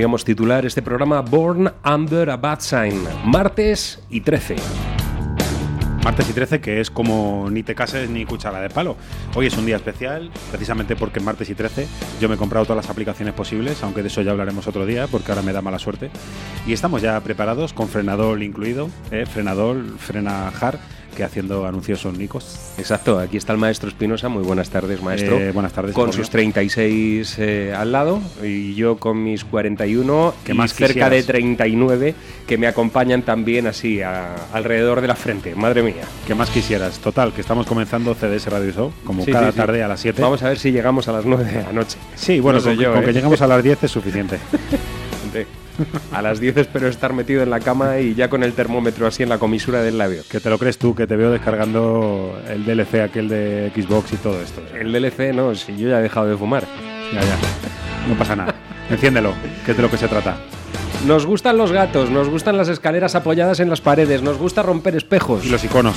Podríamos titular este programa Born Under a Bad Sign, martes y 13. Martes y 13, que es como ni te cases ni cuchara de palo. Hoy es un día especial, precisamente porque es martes y 13 yo me he comprado todas las aplicaciones posibles, aunque de eso ya hablaremos otro día, porque ahora me da mala suerte. Y estamos ya preparados, con frenador incluido, ¿eh? frenador, frena hard, que haciendo anuncios son nicos. Exacto, aquí está el maestro Espinosa. Muy buenas tardes, maestro. Eh, buenas tardes, Con sus 36 eh, al lado y yo con mis 41 ¿Qué y más cerca de quisieras? 39 que me acompañan también así a- alrededor de la frente. Madre mía. ¿Qué más quisieras? Total, que estamos comenzando CDS Radio Show, como Sí, cada sí, sí. tarde a las 7. Vamos a ver si llegamos a las 9 de la noche. Sí, bueno, No sé con, yo, con que ¿eh? llegamos a las 10 es suficiente. A las 10 espero estar metido en la cama y ya con el termómetro así en la comisura del labio. Que te lo crees tú, que te veo descargando el DLC aquel de Xbox y todo esto. El DLC no, si yo ya he dejado de fumar. Ya, ya. No pasa nada. Enciéndelo, que es de lo que se trata. Nos gustan los gatos, nos gustan las escaleras apoyadas en las paredes, nos gusta romper espejos. Y los iconos.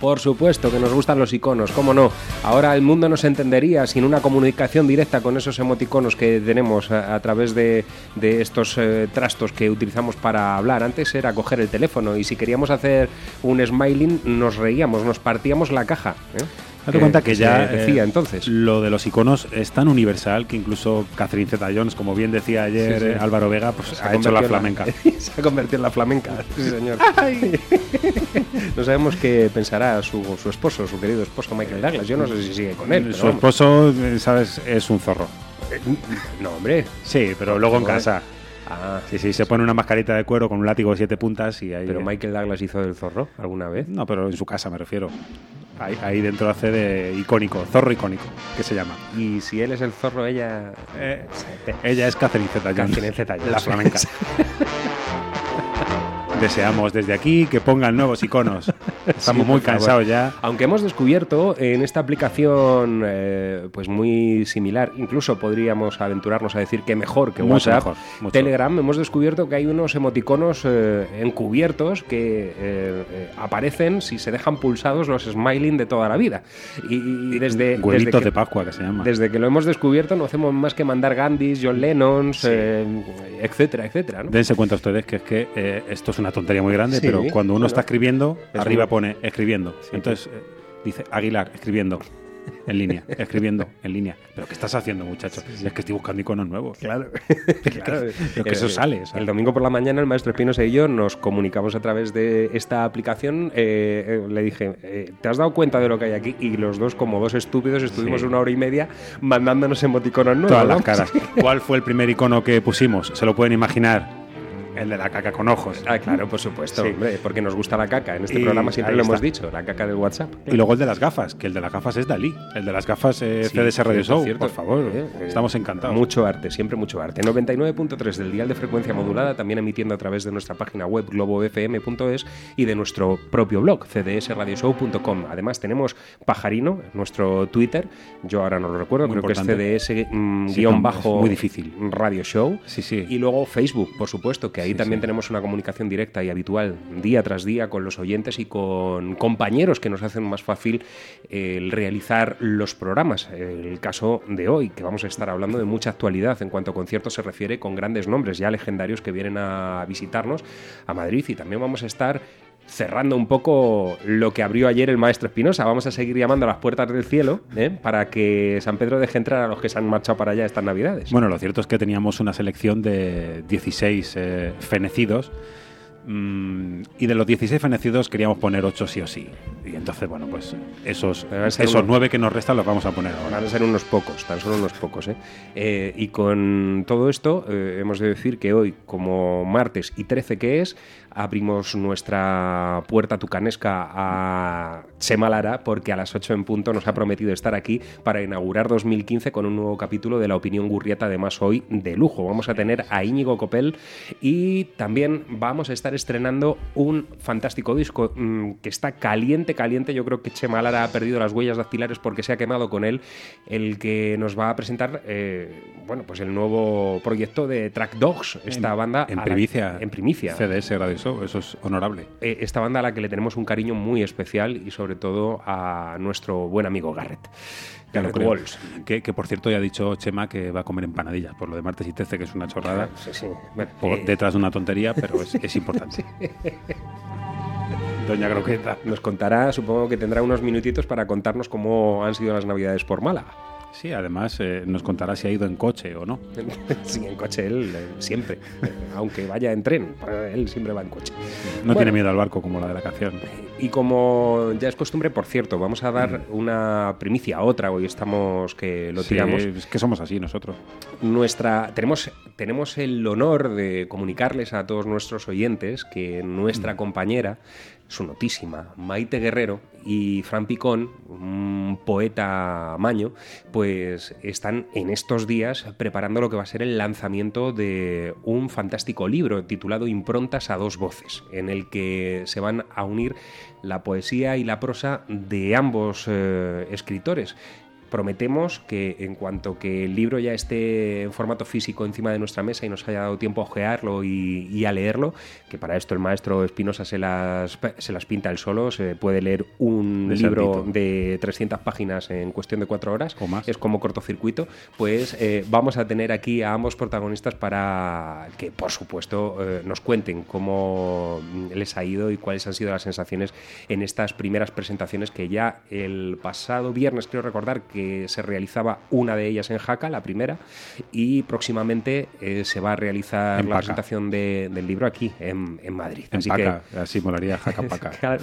Por supuesto que nos gustan los iconos, cómo no. Ahora el mundo no se entendería sin una comunicación directa con esos emoticonos que tenemos a, través de, de estos eh, trastos que utilizamos para hablar. Antes era coger el teléfono y si queríamos hacer un smiling nos reíamos, nos partíamos la caja. ¿eh? Date cuenta que ya decía eh, entonces. lo de los iconos es tan universal que incluso Catherine Zeta-Jones, como bien decía ayer Sí, sí. eh, Álvaro Vega, pues Se ha hecho la flamenca. se ha convertido en la flamenca, sí señor. no sabemos qué pensará su, su esposo, su querido esposo Michael Douglas. Yo no sé si sigue con él. Su esposo, eh, sabes, es un zorro. No, hombre. Sí, pero luego en casa. Ah, Sí, sí, se pone una mascarita de cuero con un látigo de siete puntas y ahí. pero Michael Douglas hizo del zorro alguna vez. No, pero en su casa me refiero. Ahí, ahí dentro hace de icónico, zorro icónico, que se llama. Y si él es el zorro, ella. Eh, ella es Catherine Zeta-Jones. Catherine Zeta-Jones. La flamenca. Deseamos desde aquí que pongan nuevos iconos. Estamos Sí, muy cansados ya. Aunque hemos descubierto en esta aplicación, eh, pues muy similar, incluso podríamos aventurarnos a decir que mejor que Mucho WhatsApp, mejor. Telegram, hemos descubierto que hay unos emoticonos eh, encubiertos que eh, aparecen si se dejan pulsados los smiling de toda la vida. Y, y desde, Huevitos desde que- de Pascua, que se llama. Desde que lo hemos descubierto no hacemos más que mandar Gandhis, John Lennons, eh, etcétera, etcétera. ¿no? Dense cuenta ustedes que es que esto es una tontería muy grande, Sí, pero cuando uno bueno. está escribiendo, Es arriba pone escribiendo. Sí, Entonces eh, dice Aguilar, escribiendo. En línea, escribiendo en línea. ¿Pero qué estás haciendo, muchacho? Es que estoy buscando iconos nuevos. Claro. Claro, pero que eso sale. El domingo por la mañana el maestro Espinosa y yo nos comunicamos a través de esta aplicación. eh, eh, le dije, eh, ¿te has dado cuenta de lo que hay aquí? Y los dos, como dos estúpidos, estuvimos Sí. una hora y media mandándonos emoticonos nuevos. Todas las caras. ¿Cuál fue el primer icono que pusimos? ¿Se lo pueden imaginar? El de la caca con ojos. Ah, claro, por supuesto, Sí. hombre, porque nos gusta la caca. En este Y programa siempre lo hemos dicho, la caca del WhatsApp. Y luego el de las gafas, que el de las gafas es Dalí. El de las gafas eh, Sí, CDS Radio Show, cierto. por favor. Eh, eh, Estamos encantados. Mucho arte, siempre mucho arte. 99.3 del dial de frecuencia modulada, también emitiendo a través de nuestra página web globofm.es y de nuestro propio blog, cdsradioshow.com. Además tenemos Pajarino, nuestro Twitter, yo ahora no lo recuerdo, Muy creo importante. que es CDS mm, Sí, guion bajo es muy difícil. Radio Show. Sí, sí. Y luego Facebook, por supuesto, que ahí Sí, también sí. tenemos una comunicación directa y habitual día tras día con los oyentes y con compañeros que nos hacen más fácil eh, el realizar los programas. El caso de hoy, que vamos a estar hablando de mucha actualidad en cuanto a conciertos se refiere, con grandes nombres ya legendarios que vienen a visitarnos a Madrid y también vamos a estar cerrando un poco lo que abrió ayer el maestro Espinosa. Vamos a seguir llamando a las puertas del cielo ¿eh? para que San Pedro deje entrar a los que se han marchado para allá estas navidades. Bueno, lo cierto es que teníamos una selección de 16 eh, fenecidos. mm, y de los 16 fenecidos queríamos poner 8 sí o sí. Y entonces, bueno, pues esos, esos uno- 9 que nos restan los vamos a poner ahora. Van a ser unos pocos, tan solo unos pocos. ¿eh? Eh, y con todo esto, eh, hemos de decir que hoy, como martes y 13 que es, abrimos nuestra puerta tucanesca a Chema Lara, porque a las 8 en punto nos ha prometido estar aquí para inaugurar 2015 con un nuevo capítulo de La Opinión Gurrieta, además hoy de lujo. Vamos a tener a Íñigo Copel y también vamos a estar estrenando un fantástico disco mm, que está caliente, caliente. Yo creo que Chema Lara ha perdido las huellas dactilares porque se ha quemado con él, el que nos va a presentar, eh, bueno, pues el nuevo proyecto de Track Dogs, esta En- banda En a la- primicia. en primicia. CDS Radio Show, eso es honorable. Eh, esta banda a la que le tenemos un cariño muy especial y sobre todo a nuestro buen amigo Garrett. Garrett creo. Walls. Que, que, por cierto ya ha dicho Chema que va a comer empanadillas por lo de martes y 13, que es una chorrada. Sí, sí. Bueno, por eh, detrás de una tontería, pero es, es importante. Doña Croqueta. nos contará, supongo que tendrá unos minutitos para contarnos cómo han sido las navidades por Málaga. Sí, además eh, nos contará si ha ido en coche o no. Sí, en coche él eh, siempre, aunque vaya en tren, él siempre va en coche. No Bueno. tiene miedo al barco como la de la canción. Y como ya es costumbre, por cierto, vamos a dar una primicia a otra, hoy estamos que lo Sí, tiramos. es que somos así nosotros. Nuestra, tenemos, tenemos el honor de comunicarles a todos nuestros oyentes que Mm. nuestra compañera, su notísima, Maite Guerrero y Fran Picón, un poeta maño, pues están en estos días preparando lo que va a ser el lanzamiento de un fantástico libro titulado Improntas a dos voces, en el que se van a unir la poesía y la prosa de ambos eh, escritores prometemos que en cuanto que el libro ya esté en formato físico encima de nuestra mesa y nos haya dado tiempo a ojearlo y, y a leerlo, que para esto el maestro Espinosa se las, se las pinta él solo, se puede leer un De libro saltito. de 300 páginas en cuestión de cuatro horas, O más. es como cortocircuito, pues eh, vamos a tener aquí a ambos protagonistas para que, por supuesto, eh, nos cuenten cómo les ha ido y cuáles han sido las sensaciones en estas primeras presentaciones que ya el pasado viernes, creo recordar, que se realizaba una de ellas en Jaca, la primera, y próximamente eh, se va a realizar En la Paca. presentación de- del libro aquí, en, en Madrid. En Así paca, así molaría jaca que, paca.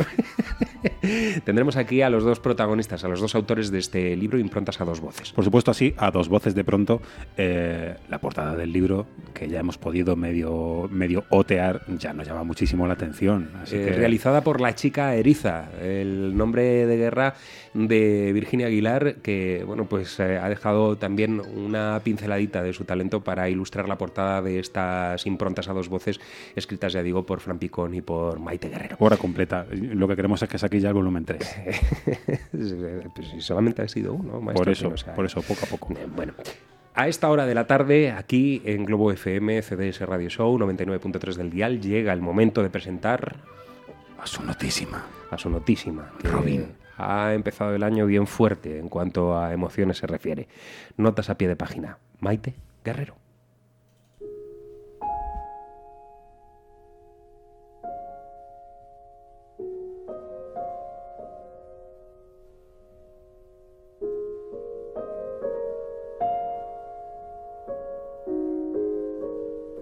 Tendremos aquí a los dos protagonistas, a los dos autores de este libro, Improntas a dos voces. Por supuesto, así, a dos voces de pronto, eh, la portada del libro, que ya hemos podido medio, medio otear, ya nos llama muchísimo la atención. Así Eh, que, realizada por la chica Eriza, el nombre de guerra de Virginia Aguilar, que bueno, pues eh, ha dejado también una pinceladita de su talento para ilustrar la portada de estas improntas a dos voces, escritas, ya digo, por Fran Picón y por Maite Guerrero. hora completa. Lo que queremos es que saque ya el volumen 3. Pues solamente ha sido uno, maestro Por eso, por eso, poco a poco. Eh, Bueno. A esta hora de la tarde, aquí en Globo FM, CDS Radio Show 99.3 del Dial, llega el momento de presentar A su notísima. a su notísima. que Robin. Ha empezado el año bien fuerte en cuanto a emociones se refiere. Notas a pie de página. Maite Guerrero.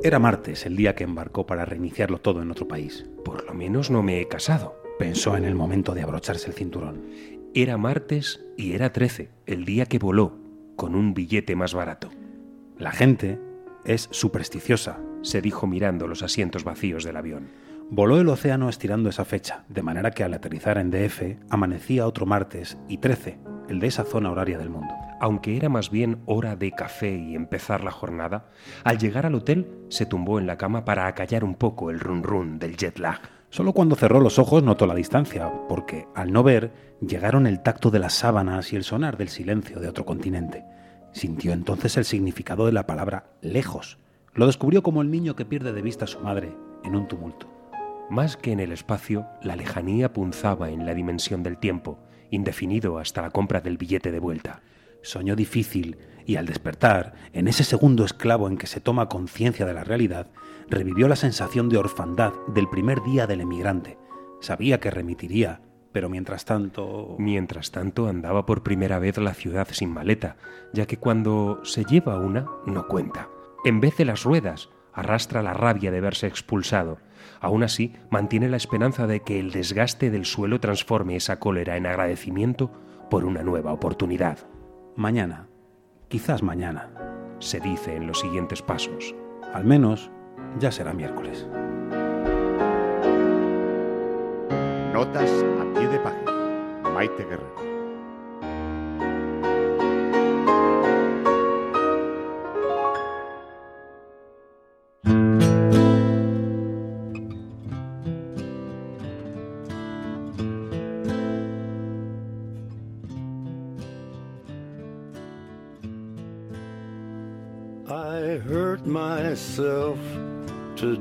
Era martes, el día que embarcó para reiniciarlo todo en otro país. Por lo menos no me he casado. Pensó en el momento de abrocharse el cinturón. Era martes y era 13, el día que voló, con un billete más barato. La gente es supersticiosa, se dijo mirando los asientos vacíos del avión. Voló el océano estirando esa fecha, de manera que al aterrizar en DF amanecía otro martes y 13, el de esa zona horaria del mundo. Aunque era más bien hora de café y empezar la jornada, al llegar al hotel se tumbó en la cama para acallar un poco el run run del jet lag. Solo cuando cerró los ojos notó la distancia, porque al no ver llegaron el tacto de las sábanas y el sonar del silencio de otro continente. Sintió entonces el significado de la palabra lejos. Lo descubrió como el niño que pierde de vista a su madre en un tumulto. Más que en el espacio, la lejanía punzaba en la dimensión del tiempo, indefinido hasta la compra del billete de vuelta. Soñó difícil y al despertar, en ese segundo esclavo en que se toma conciencia de la realidad, revivió la sensación de orfandad del primer día del emigrante. Sabía que remitiría, pero mientras tanto... Mientras tanto andaba por primera vez la ciudad sin maleta, ya que cuando se lleva una, no cuenta. En vez de las ruedas, arrastra la rabia de verse expulsado. Aún así, mantiene la esperanza de que el desgaste del suelo transforme esa cólera en agradecimiento por una nueva oportunidad. Mañana, quizás mañana, se dice en los siguientes pasos. Al menos ya será miércoles. Notas a pie de página. Maite Guerrero.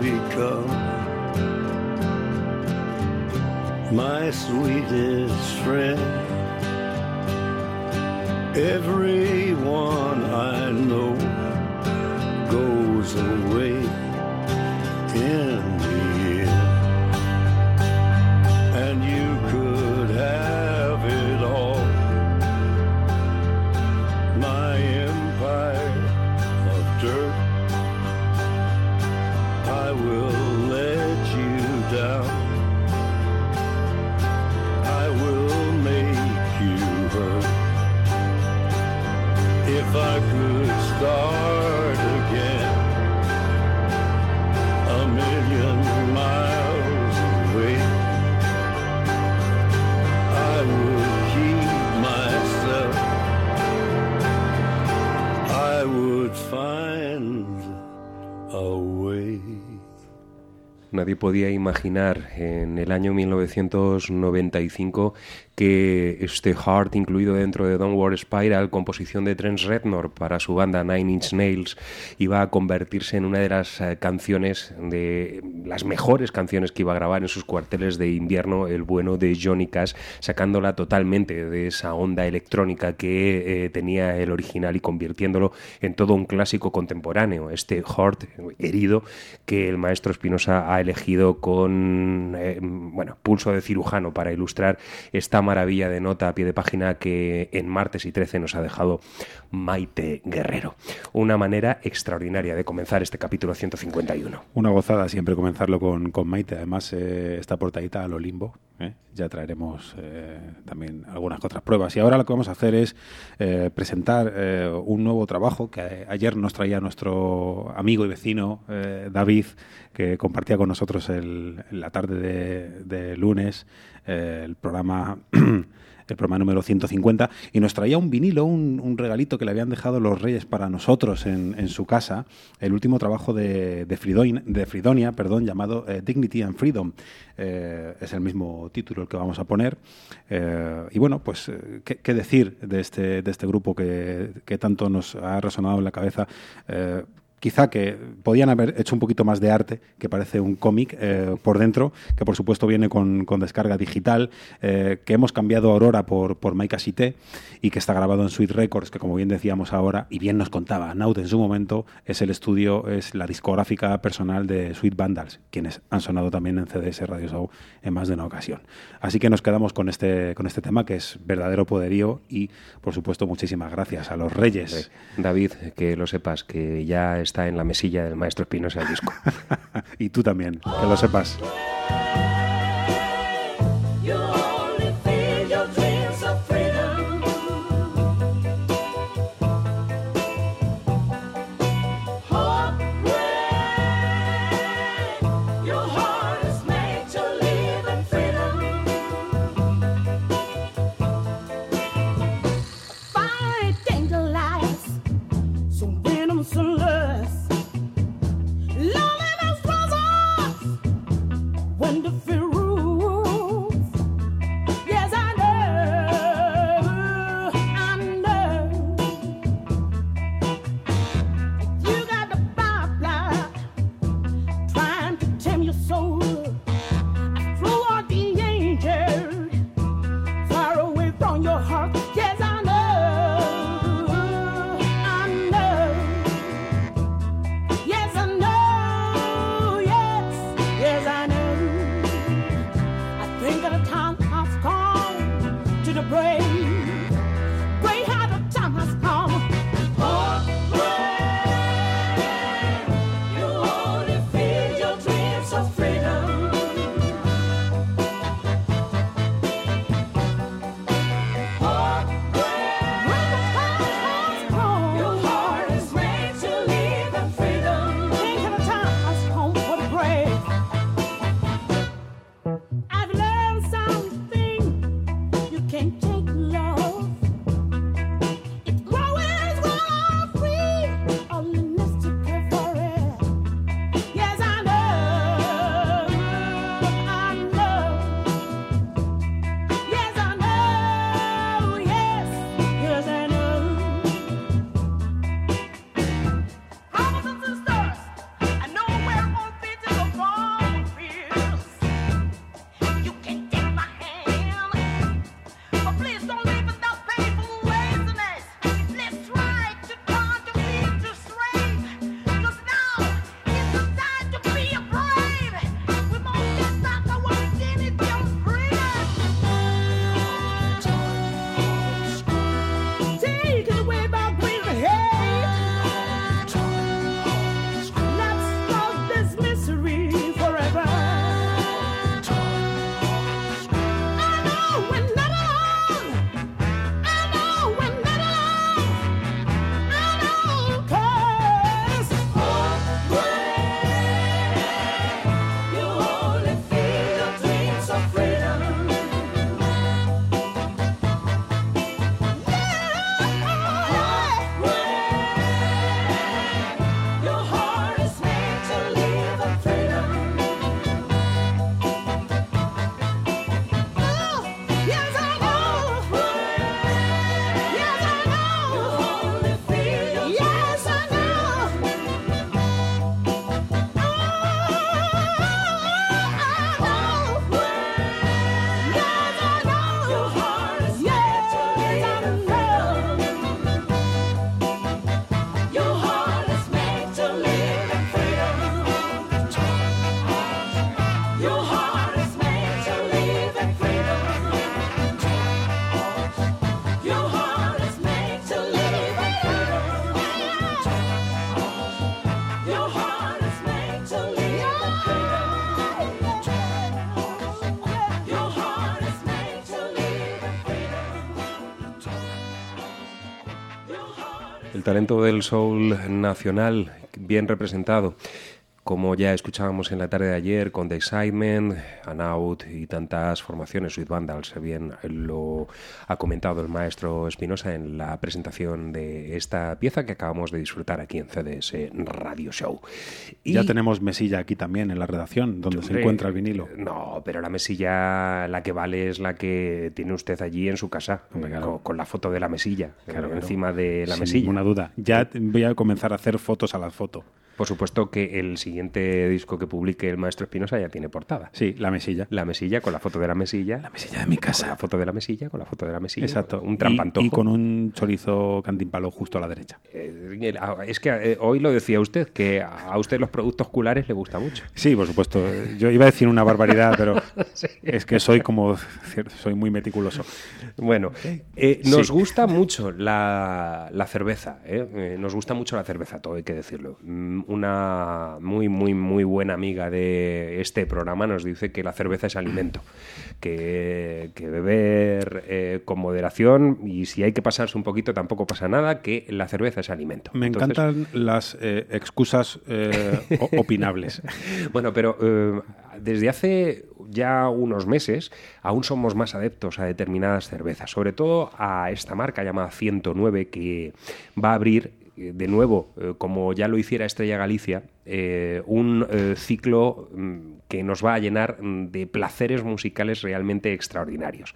become? My sweetest friend. Everyone Nadie podía imaginar en el año 1995 que este Heart, incluido dentro de Don't War Spiral, composición de Trent Reznor para su banda Nine Inch Nails, iba a convertirse en una de las eh, canciones, de las mejores canciones que iba a grabar en sus cuarteles de invierno, el bueno de Johnny Cash, sacándola totalmente de esa onda electrónica que eh, tenía el original y convirtiéndolo en todo un clásico contemporáneo, este Heart herido que el maestro Espinosa ha elegido con eh, bueno, pulso de cirujano para ilustrar esta maravilla de nota a pie de página que en martes y 13 nos ha dejado Maite Guerrero. Una manera extraordinaria de comenzar este capítulo 151. Una gozada siempre comenzarlo con, con Maite. Además, eh, esta portadita a lo limbo. ¿Eh? Ya traeremos eh, también algunas otras pruebas. Y ahora lo que vamos a hacer es eh, presentar un nuevo trabajo que ayer nos traía nuestro amigo y vecino David, que compartía con nosotros el, la tarde de, lunes el programa el programa número 150, y nos traía un vinilo, un, regalito que le habían dejado los Reyes para nosotros en, su casa, el último trabajo de, Fridonia, perdón, llamado eh, Dignity and Freedom. Eh, es el mismo título el que vamos a poner. Eh, y bueno, pues, ¿qué, ¿qué, decir de este, de este grupo que, que tanto nos ha resonado en la cabeza? Quizá que podían haber hecho un poquito más de arte, que parece un cómic eh, por dentro, que por supuesto viene con, con descarga digital, eh, que hemos cambiado Aurora por, por Maika y que está grabado en Sweet Records, que como bien decíamos ahora, y bien nos contaba Naut en su momento, es el estudio, es la discográfica personal de Sweet Vandals, quienes han sonado también en CDS Radio Show en más de una ocasión. Así que nos quedamos con este, con este tema que es verdadero poderío y, por supuesto, muchísimas gracias a los Reyes. David, que lo sepas, que ya está en la mesilla del maestro Espinosa el disco. y tú también, que lo sepas. Talento del soul nacional, bien representado como ya escuchábamos en la tarde de ayer con The Excitement, Anaut y tantas formaciones, Sweet Vandals, bien lo ha comentado el maestro Espinosa en la presentación de esta pieza que acabamos de disfrutar aquí en CDS Radio Show. Y ya tenemos mesilla aquí también en la redacción, donde se encuentra el vinilo. No, pero la mesilla, la que vale es la que tiene usted allí en su casa, con, la foto de la mesilla, claro, encima de la Sin mesilla. ninguna duda. Ya voy a comenzar a hacer fotos a la foto. Por supuesto que el siguiente disco que publique el maestro Espinosa ya tiene portada. Sí, la mesilla. La mesilla con la foto de la mesilla. La mesilla de mi casa. Con la foto de la mesilla, con la foto de la mesilla. Exacto. Un trampantojo. Y, y con un chorizo cantimpalo justo a la derecha. Eh, es que eh, hoy lo decía usted, que a usted los productos culares le gusta mucho. Sí, por supuesto. Yo iba a decir una barbaridad, pero sí. es que soy como... Soy muy meticuloso. Bueno, eh, nos sí. gusta mucho la, la cerveza. ¿eh? Nos gusta mucho la cerveza, todo hay que decirlo. Una muy, muy, muy buena amiga de este programa nos dice que la cerveza es alimento, que, que beber eh, con moderación y si hay que pasarse un poquito tampoco pasa nada, que la cerveza es alimento. Me Entonces... encantan las eh, excusas eh, opinables. bueno, pero desde hace ya unos meses aún somos más adeptos a determinadas cervezas, sobre todo a esta marca llamada 109 que va a abrir de nuevo, eh, como ya lo hiciera Estrella Galicia, eh, un eh, ciclo mm, que nos va a llenar mm, de placeres musicales realmente extraordinarios.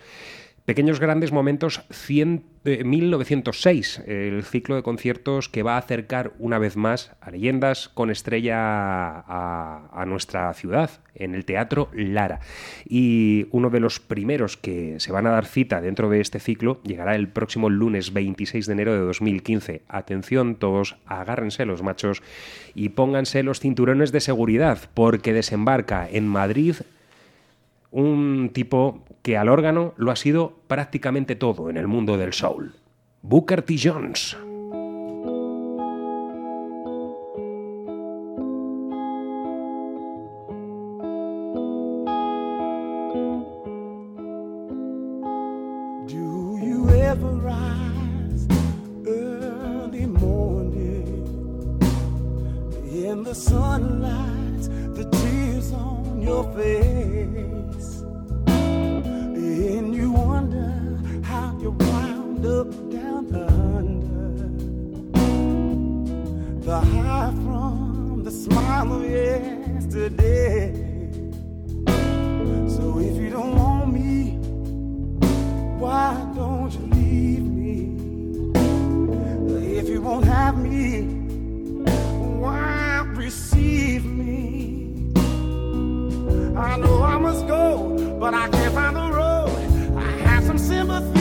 Pequeños Grandes Momentos 100, eh, 1906, el ciclo de conciertos que va a acercar una vez más a leyendas con estrella a, a, nuestra ciudad, en el Teatro Lara. Y uno de los primeros que se van a dar cita dentro de este ciclo llegará el próximo lunes 26 de enero de 2015. Atención todos, agárrense los machos y pónganse los cinturones de seguridad, porque desembarca en Madrid un tipo que al órgano lo ha sido prácticamente todo en el mundo del soul. Booker T. Jones. The sunlight, the tears on your face? The high from the smile of yesterday. So if you don't want me, why don't you leave me? If you won't have me, why receive me? I know I must go, but I can't find the road. I have some sympathy.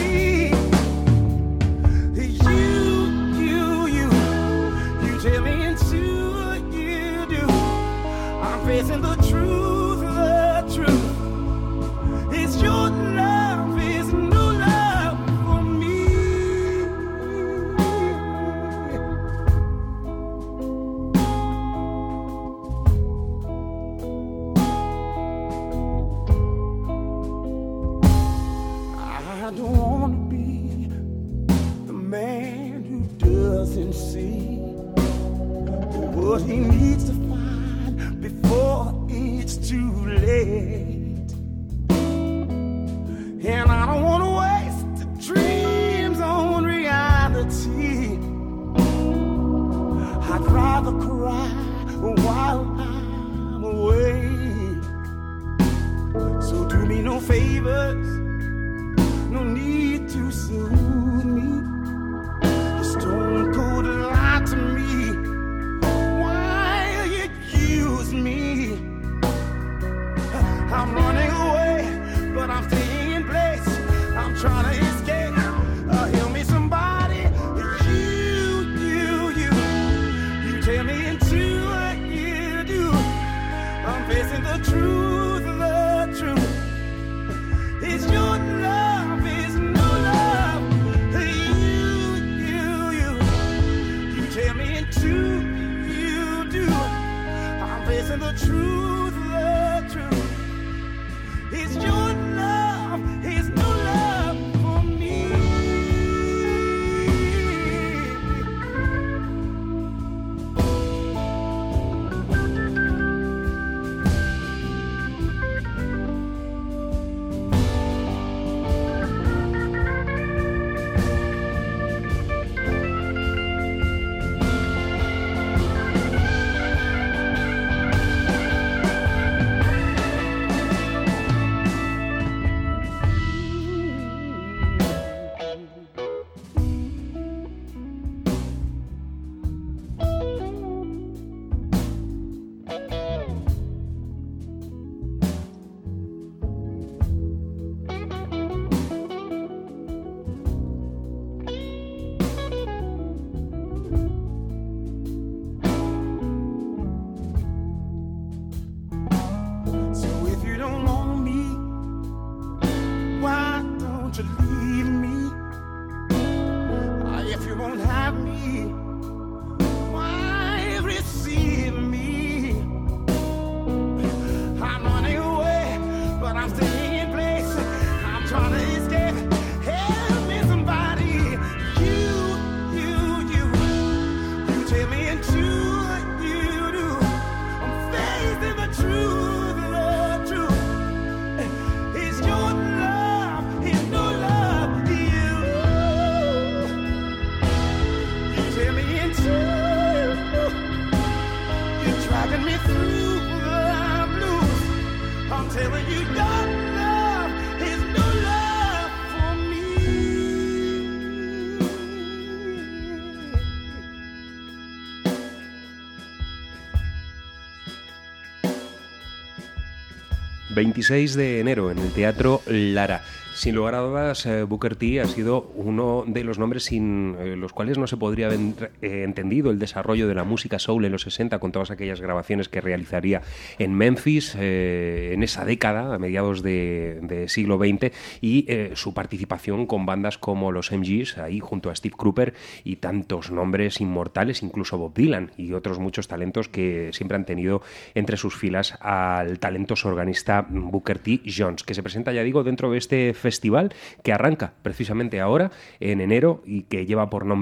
26 de enero en el Teatro Lara. Sin lugar a dudas, eh, Booker T ha sido uno de los nombres sin eh, los cuales no se podría haber eh, entendido el desarrollo de la música soul en los 60 con todas aquellas grabaciones que realizaría en Memphis en esa década, a mediados de, de siglo XX, y su participación con bandas como los MGs, ahí junto a Steve Cropper y tantos nombres inmortales, incluso Bob Dylan y otros muchos talentos que siempre han tenido entre sus filas al talentoso organista Booker T. Jones, que se presenta, ya digo, dentro de este festival que arranca precisamente ahora, en enero, y que lleva por nombre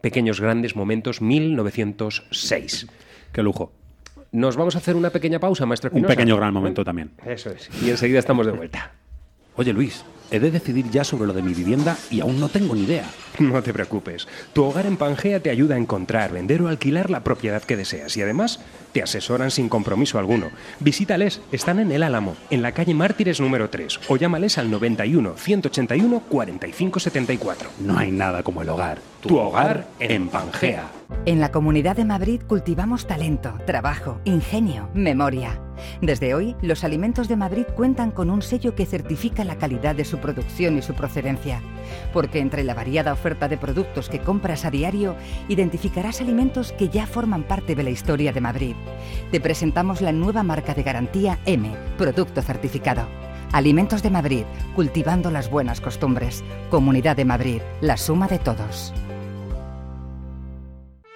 Pequeños Grandes Momentos 1906. Qué lujo. Nos vamos a hacer una pequeña pausa, maestro Un pequeño gran momento también. Eso es. Y enseguida estamos de vuelta. Oye, Luis, he de decidir ya sobre lo de mi vivienda y aún no tengo ni idea. No te preocupes. Tu hogar en Pangea te ayuda a encontrar, vender o alquilar la propiedad que deseas y además te asesoran sin compromiso alguno. Visítales, están en El Álamo, en la calle Mártires número 3 o llámales al 91 181 45 74. No hay nada como el hogar. Tu hogar en Pangea. En la Comunidad de Madrid cultivamos talento, trabajo, ingenio, memoria. Desde hoy, los alimentos de Madrid cuentan con un sello que certifica la calidad de su producción y su procedencia. Porque entre la variada oferta de productos que compras a diario, identificarás alimentos que ya forman parte de la historia de Madrid. Te presentamos la nueva marca de garantía M, Producto Certificado. Alimentos de Madrid, cultivando las buenas costumbres. Comunidad de Madrid, la suma de todos.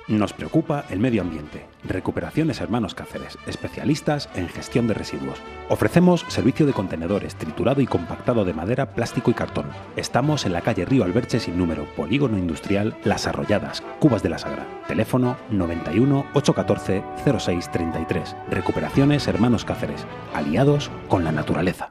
Nos preocupa el medio ambiente. Recuperaciones Hermanos Cáceres, especialistas en gestión de residuos. Ofrecemos servicio de contenedores, triturado y compactado de madera, plástico y cartón. Estamos en la calle Río Alberche sin número, Polígono Industrial Las Arrolladas, Cubas de la Sagra. Teléfono 91 814 0633. Recuperaciones Hermanos Cáceres, aliados con la naturaleza.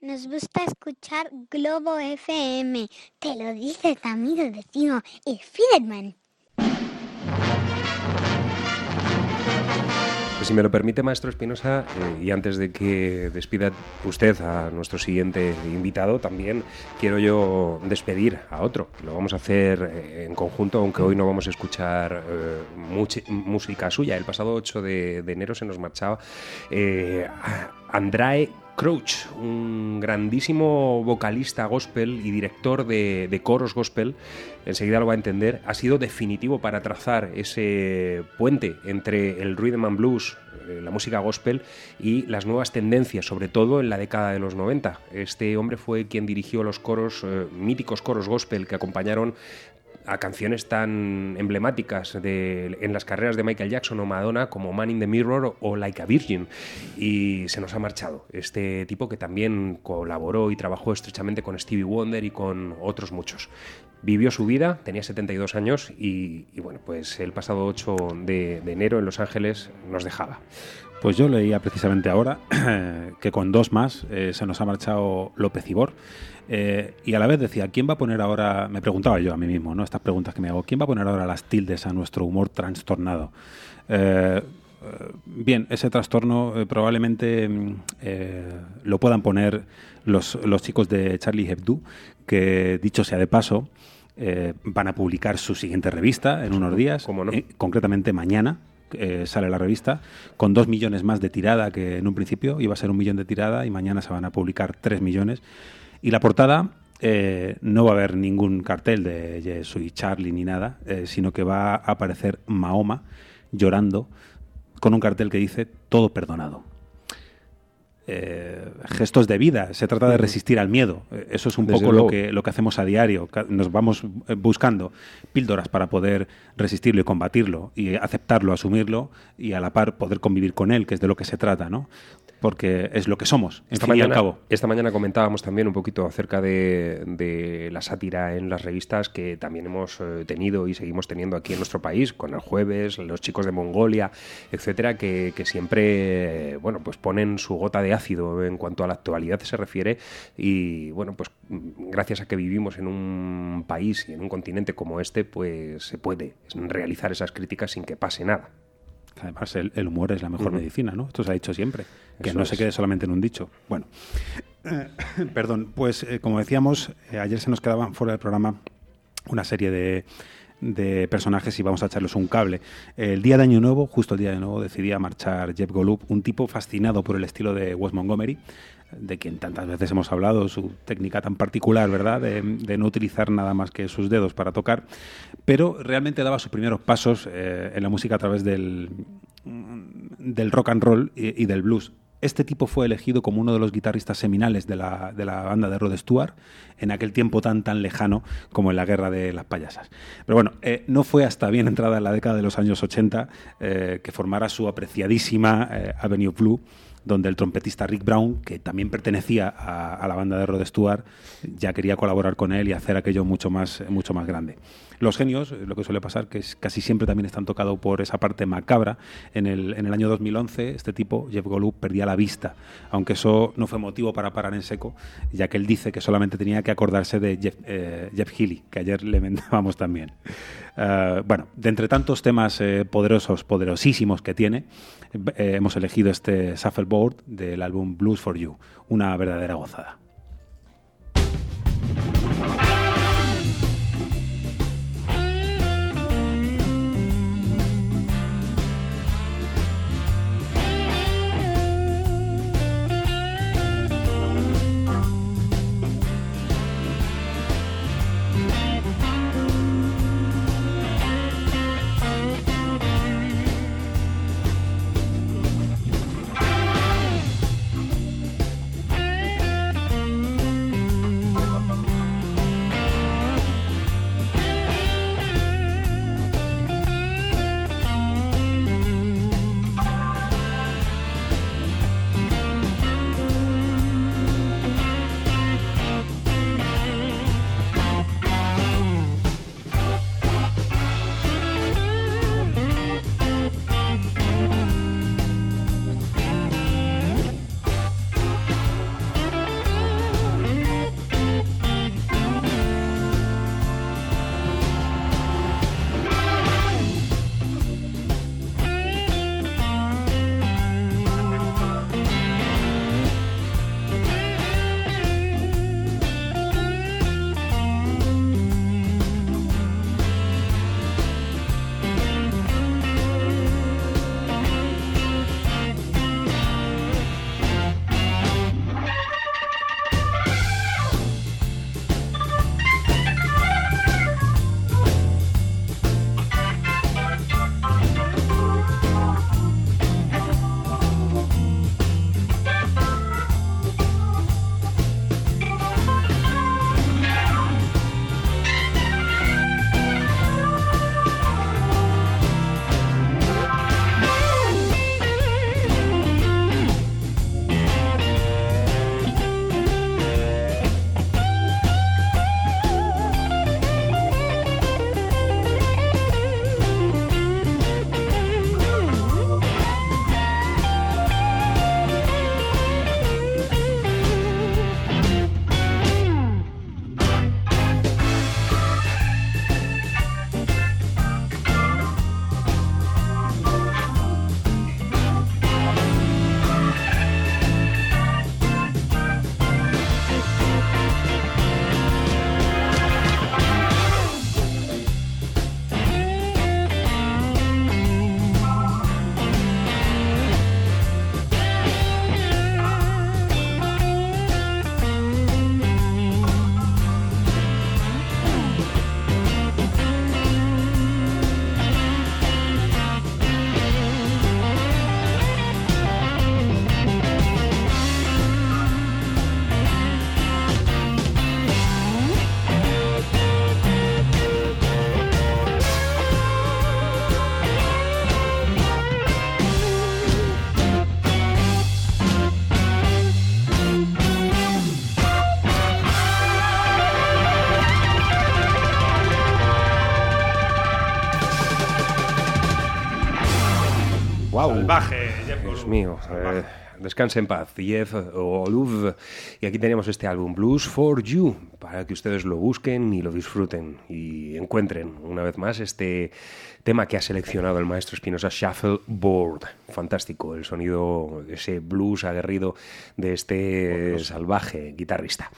Nos gusta escuchar Globo FM. Te lo dice tu amigo vecino, Spiderman. Pues si me lo permite, maestro Espinosa, eh, y antes de que despida usted a nuestro siguiente invitado, también quiero yo despedir a otro. Lo vamos a hacer eh, en conjunto, aunque hoy no vamos a escuchar eh, música suya. El pasado 8 de, de enero se nos marchaba eh, Andrae Crouch, un grandísimo vocalista gospel y director de, coros gospel, enseguida lo va a entender, ha sido definitivo para trazar ese puente entre el rhythm and blues, eh, la música gospel y las nuevas tendencias, sobre todo en la década de los 90. Este hombre fue quien dirigió los coros, eh, míticos coros gospel que acompañaron a canciones tan emblemáticas de, en las carreras de Michael Jackson o Madonna como Man in the Mirror o Like a Virgin. Y se nos ha marchado este tipo que también colaboró y trabajó estrechamente con Stevie Wonder y con otros muchos. Vivió su vida, tenía 72 años y, bueno, pues el pasado 8 de, de enero en Los Ángeles nos dejaba. Pues yo leía precisamente ahora que con dos más eh, se nos ha marchado López Ibor. Eh, y a la vez decía, ¿quién va a poner ahora, me preguntaba yo a mí mismo, ¿no? Estas preguntas que me hago, ¿quién va a poner ahora las tildes a nuestro humor trastornado? Eh, eh, bien, ese trastorno eh, probablemente mm, eh, lo puedan poner los, los chicos de Charlie Hebdo, que dicho sea de paso, eh, van a publicar su siguiente revista en unos días, eh, concretamente mañana. sale la revista con dos millones más de tirada que en un principio iba a ser un millón de tirada y mañana se van a publicar tres millones y la portada eh, no va a haber ningún cartel de "Ye, soy Charlie ni nada, eh, sino que va a aparecer Mahoma llorando con un cartel que dice todo perdonado. Eh, gestos de vida, se trata de resistir al miedo. Eso es un Desde poco lo que, lo que hacemos a diario. Nos vamos buscando píldoras para poder resistirlo y combatirlo y aceptarlo, asumirlo y a la par poder convivir con él, que es de lo que se trata, ¿no? Porque es lo que somos, en Esta fin y al mañana, cabo. esta mañana comentábamos también un poquito acerca de, de la sátira en las revistas que también hemos eh, tenido y seguimos teniendo aquí en nuestro país, con el jueves, los chicos de Mongolia, etcétera, que, que siempre eh, bueno, pues ponen su gota de ácido en cuanto a la actualidad se refiere y bueno, pues gracias a que vivimos en un país y en un continente como este, pues se puede realizar esas críticas sin que pase nada. Además, el, humor es la mejor medicina, ¿no? Esto se ha dicho siempre. Que no se quede solamente en un dicho. Bueno, eh, perdón, pues eh, como decíamos, eh, ayer se nos quedaban fuera del programa una serie de, de personajes y vamos a echarles un cable. El día de Año Nuevo, justo el día de Año Nuevo, decidía marchar Jeff Golub, un tipo fascinado por el estilo de Wes Montgomery, de quien tantas veces hemos hablado, su técnica tan particular, ¿verdad?, de, no utilizar nada más que sus dedos para tocar, pero realmente daba sus primeros pasos eh, en la música a través del, del rock and roll y del blues este tipo fue elegido como uno de los guitarristas seminales de la, de la, banda de Rod Stewart en aquel tiempo tan tan lejano como en la guerra de las payasas. Pero bueno, eh, no fue hasta bien entrada en la década de los años 80 eh, que formara su apreciadísima eh, Avenue Blue donde el trompetista Rick Brown, que también pertenecía a, la banda de Rod Stewart, ya quería colaborar con él y hacer aquello mucho más, mucho más grande. Los genios, lo que suele pasar, que es, casi siempre también están tocados por esa parte macabra. En el, en el año 2011, este tipo, Jeff Golub, perdía la vista, aunque eso no fue motivo para parar en seco, ya que él dice que solamente tenía que acordarse de Jeff, eh, Jeff Healy, que ayer le mentábamos también. Uh, bueno, de entre tantos temas eh, poderosos, poderosísimos que tiene, eh, hemos elegido este Shuffleboard del álbum Blues for You, una verdadera gozada. Dios mío. Eh, Descanse en paz, Jeff Oluv. Y aquí tenemos este álbum, Blues for You, para que ustedes lo busquen y lo disfruten y encuentren una vez más este tema que ha seleccionado el maestro Espinosa, Shuffleboard. Fantástico, el sonido, ese blues aguerrido de este salvaje guitarrista.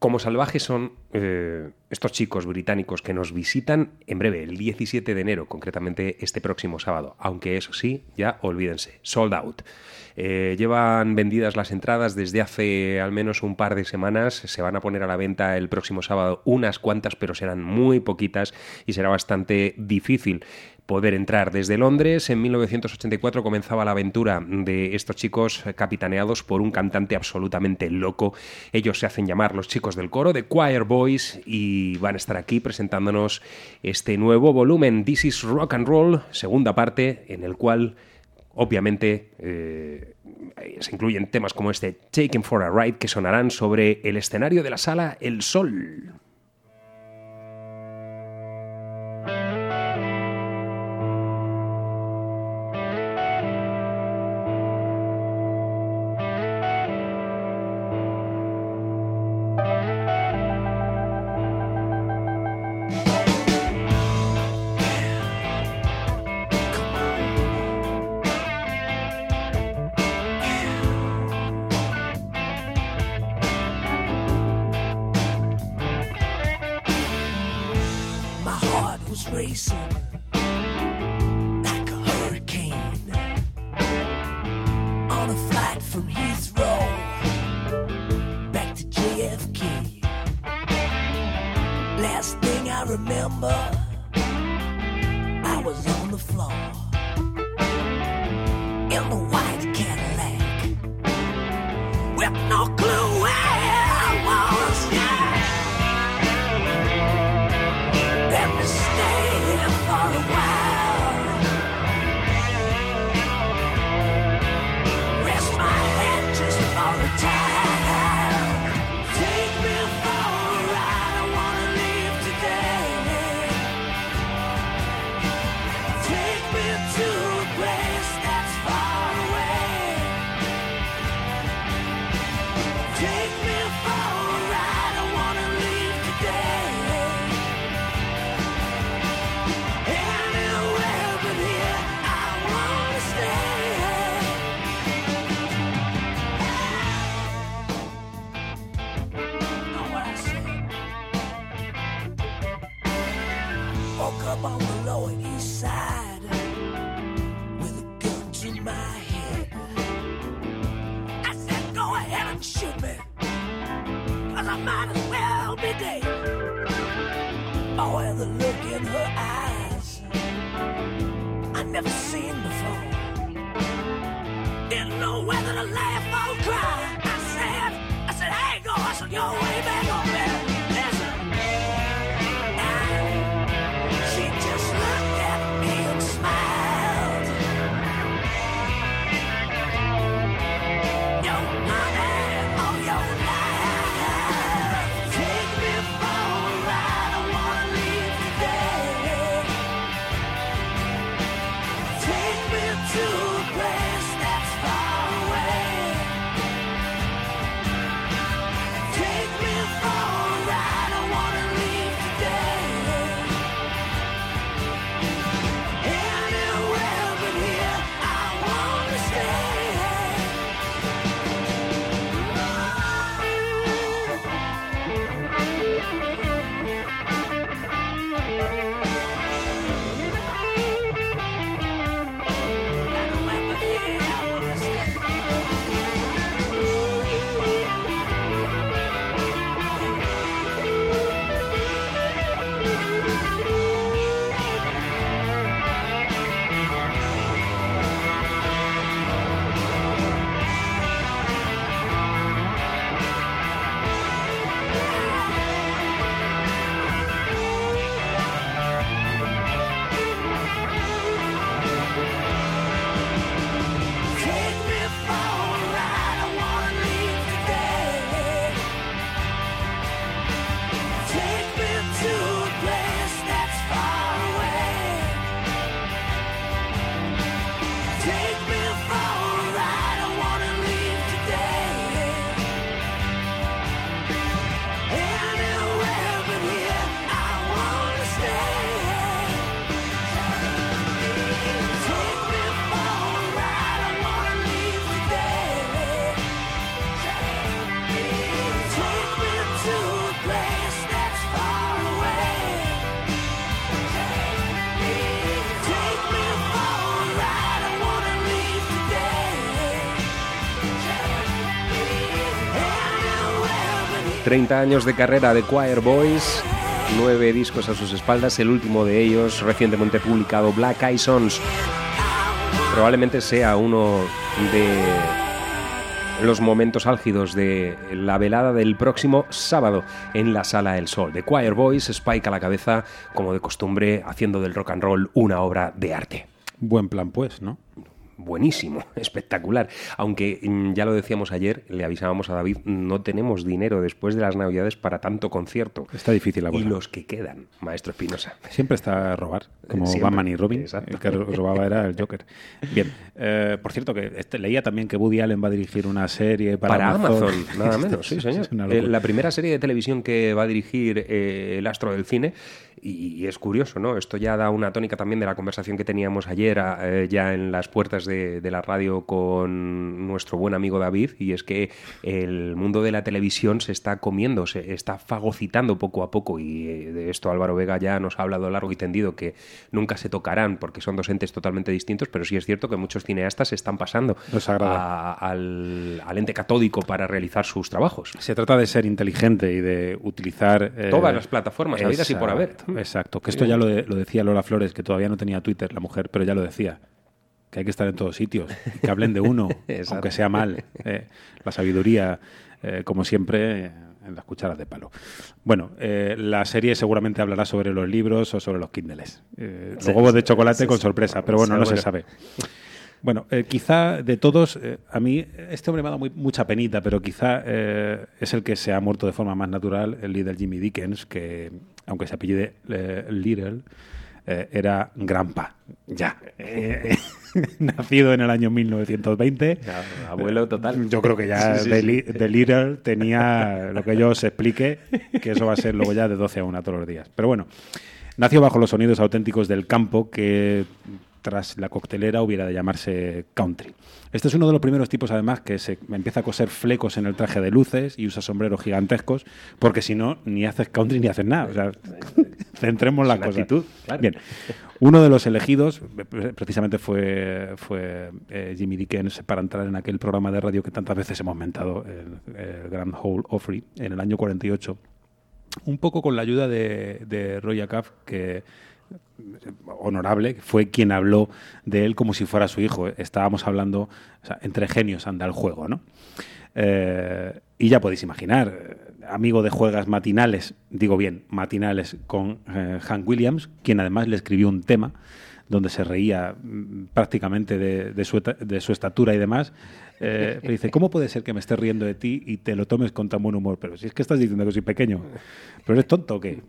Como salvajes son eh, estos chicos británicos que nos visitan en breve, el 17 de enero, concretamente este próximo sábado. Aunque eso sí, ya olvídense, sold out. Eh, llevan vendidas las entradas desde hace al menos un par de semanas. Se van a poner a la venta el próximo sábado unas cuantas, pero serán muy poquitas y será bastante difícil poder entrar. Desde Londres, en 1984 comenzaba la aventura de estos chicos capitaneados por un cantante absolutamente loco. Ellos se hacen llamar los chicos del coro de Choir Boys y van a estar aquí presentándonos este nuevo volumen, This is Rock and Roll, segunda parte, en el cual obviamente eh, se incluyen temas como este Taken for a Ride que sonarán sobre el escenario de la sala El Sol. was racing like a hurricane on a flight from Heathrow back to JFK. Last thing I remember. 30 años de carrera de Choir Boys, nueve discos a sus espaldas, el último de ellos recientemente publicado, Black Eye Sons. Probablemente sea uno de los momentos álgidos de la velada del próximo sábado en la Sala del Sol. De Choir Boys, Spike a la cabeza, como de costumbre, haciendo del rock and roll una obra de arte. Buen plan, pues, ¿no? Buenísimo, espectacular. Aunque mm, ya lo decíamos ayer, le avisábamos a David, no tenemos dinero después de las Navidades para tanto concierto. Está difícil la cosa. Y los que quedan, maestro Espinosa. Siempre está a robar, como Batman y Robin. El que robaba era el Joker. Bien, eh, por cierto, que este, leía también que Woody Allen va a dirigir una serie para, Amazon. nada menos, sí, señor. Eh, la primera serie de televisión que va a dirigir eh, el astro del cine y, es curioso, ¿no? Esto ya da una tónica también de la conversación que teníamos ayer eh, ya en las puertas de, la radio con nuestro buen amigo David, y es que el mundo de la televisión se está comiendo, se está fagocitando poco a poco, y eh, de esto Álvaro Vega ya nos ha hablado largo y tendido, que nunca se tocarán porque son dos entes totalmente distintos, pero sí es cierto que muchos cineastas se están pasando al, ente catódico para realizar sus trabajos. Se trata de ser inteligente y de utilizar... Eh, Todas las plataformas, habidas y por haber. Exacto, que esto ya lo, lo, decía Lola Flores, que todavía no tenía Twitter la mujer, pero ya lo decía, que hay que estar en todos sitios, que hablen de uno, aunque sea mal. Eh, la sabiduría, eh, como siempre, en las cucharas de palo. Bueno, eh, la serie seguramente hablará sobre los libros o sobre los Kindles. los huevos de chocolate con sorpresa, pero bueno, no se sabe. Bueno, quizá de todos, a mí este hombre me ha dado mucha penita, pero quizá es el que se ha muerto de forma más natural, el líder Jimmy Dickens, que aunque se apellide eh, Little, eh, era Grampa. Ya. Eh, nacido en el año 1920. abuelo total. Yo creo que ya de, Little tenía lo que yo os explique, que eso va a ser luego ya de 12 a 1 todos los días. Pero bueno, nació bajo los sonidos auténticos del campo que tras la coctelera hubiera de llamarse country. Este es uno de los primeros tipos, además, que se empieza a coser flecos en el traje de luces y usa sombreros gigantescos, porque si no, ni haces country ni haces nada. O sea, centremos la cosa. Bien, uno de los elegidos, precisamente fue, fue eh, Jimmy Dickens, para entrar en aquel programa de radio que tantas veces hemos mentado, el, Grand Hole Offrey, en el año 48. Un poco con la ayuda de, de Roy Acuff, que honorable, fue quien habló de él como si fuera su hijo. Estábamos hablando, entre genios anda el juego, ¿no? Eh, y ya podéis imaginar, amigo de juegas matinales, digo bien, matinales con eh, Hank Williams, quien además le escribió un tema donde se reía mm, prácticamente de, su, estatura y demás. Eh, dice, ¿cómo puede ser que me estés riendo de ti y te lo tomes con tan buen humor? Pero si es que estás diciendo que soy pequeño, ¿pero eres tonto o qué?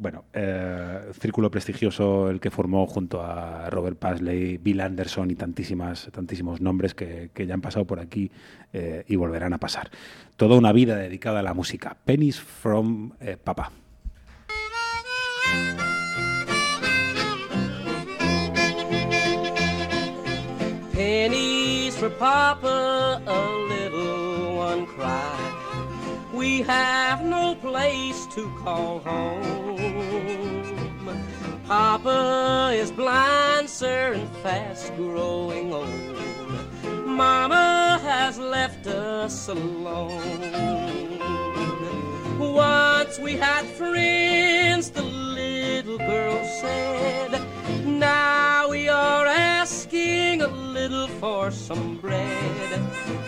Bueno, eh, círculo prestigioso el que formó junto a Robert Pasley, Bill Anderson y tantísimas, tantísimos nombres que, ya han pasado por aquí eh, y volverán a pasar. Toda una vida dedicada a la música. Pennies from eh, Papa. Pennies for Papa, a little one We have no place to call home. Papa is blind, sir, and fast growing old. Mama has left us alone. Once we had friends, the little girl said. Now for some bread.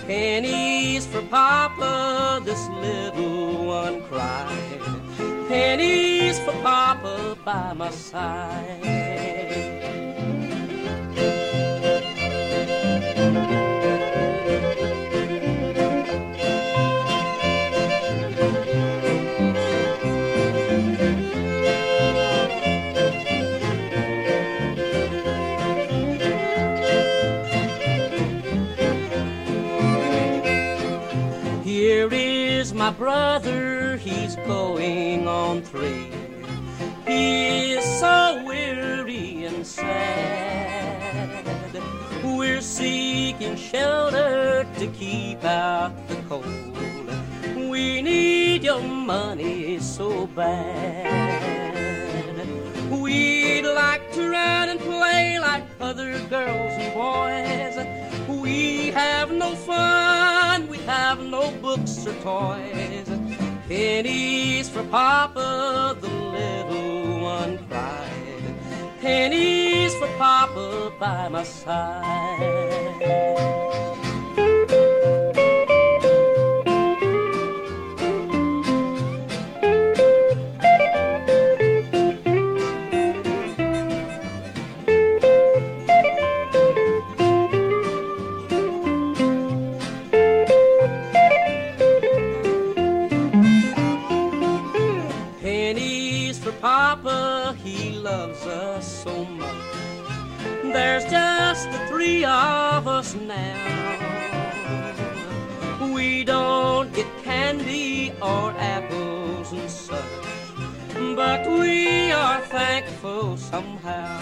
Pennies for Papa, this little one cried. Pennies for Papa by my side. Brother, he's going on three. He is so weary and sad. We're seeking shelter to keep out the cold. We need your money so bad. We'd like to run and play like other girls and boys. We have no fun, have no books or toys. Pennies for Papa, the little one cried. Pennies for Papa by my side. Us now. We don't get candy or apples and such, but we are thankful somehow.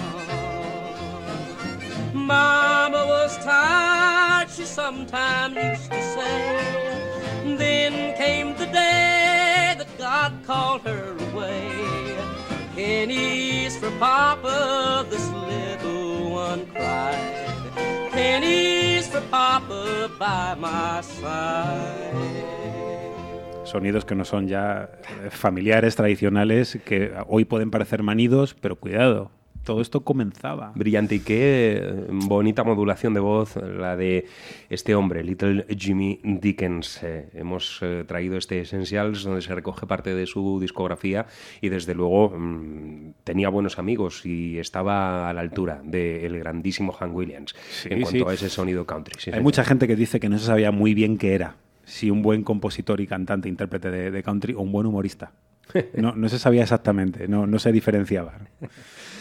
Mama was tired, she sometimes used to say. Then came the day that God called her away. Pennies for Papa, this little one cried. Sonidos que no son ya eh, familiares, tradicionales, que hoy pueden parecer manidos, pero cuidado, todo esto comenzaba. Brillante y qué eh, bonita modulación de voz la de este hombre, Little Jimmy Dickens. Eh, hemos eh, traído este Essentials donde se recoge parte de su discografía y desde luego mm, tenía buenos amigos y estaba a la altura del grandísimo Hank Williams en cuanto sí. a ese sonido country. Sí, Hay señor. mucha gente que dice que no se sabía muy bien qué era, si un buen compositor y cantante, intérprete de, de country o un buen humorista. No, no se sabía exactamente, no, no se diferenciaba.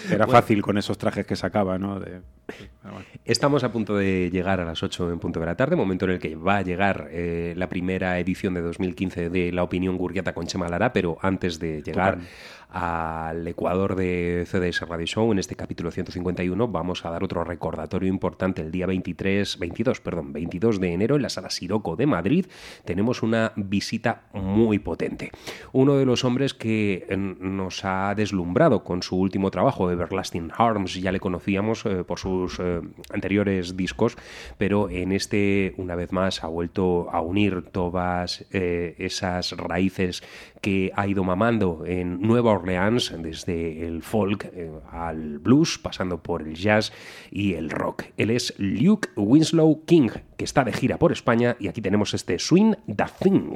Era Bueno. fácil con esos trajes que sacaba, ¿no? De-. Estamos a punto de llegar a las 8 en punto de la tarde, momento en el que va a llegar eh, la primera edición de 2015 de La Opinión Gurriata con Chema Lara, pero antes de llegar Total. Al Ecuador de CDS Radio Show, en este capítulo 151, vamos a dar otro recordatorio importante. El día 23, 22, perdón, 22 de enero en la Sala Siroco de Madrid tenemos una visita muy potente. Uno de los hombres que eh, nos ha deslumbrado con su último trabajo, Everlasting Arms, ya le conocíamos eh, por sus eh, anteriores discos, pero en este, una vez más, ha vuelto a unir todas esas raíces que ha ido mamando en Nueva Orleans, desde el folk eh, al blues, pasando por el jazz y el rock. Él es Luke Winslow King, que está de gira por España, y aquí tenemos este Swing the Thing.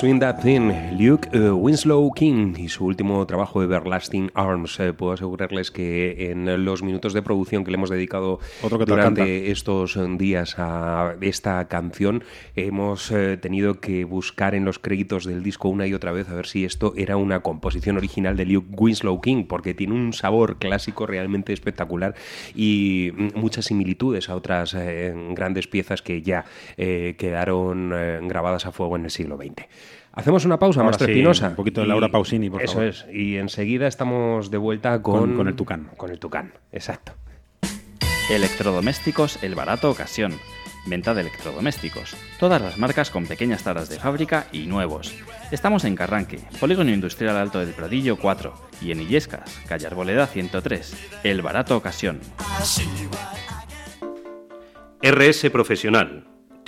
Swing That Thing, Luke eh, Winslow King y su último trabajo Everlasting Arms. Eh, puedo asegurarles que en los minutos de producción que le hemos dedicado durante estos días a esta canción, hemos eh, tenido que buscar en los créditos del disco una y otra vez a ver si esto era una composición original de Luke Winslow King, porque tiene un sabor clásico realmente espectacular y muchas similitudes a otras eh, grandes piezas que ya quedaron grabadas a fuego en el siglo XX. Hacemos una pausa, Ahora Maestro sí, Espinosa. un poquito de Y- Laura Pausini, por Eso favor. es. Y enseguida estamos de vuelta con... Con- con el Tucán. Con el Tucán, exacto. Electrodomésticos El Barato Ocasión. Venta de electrodomésticos. Todas las marcas con pequeñas taras de fábrica y nuevos. Estamos en Carranque, Polígono Industrial Alto del Pradillo 4 y en Illescas, calle Arboleda 103. El Barato Ocasión. RS Profesional.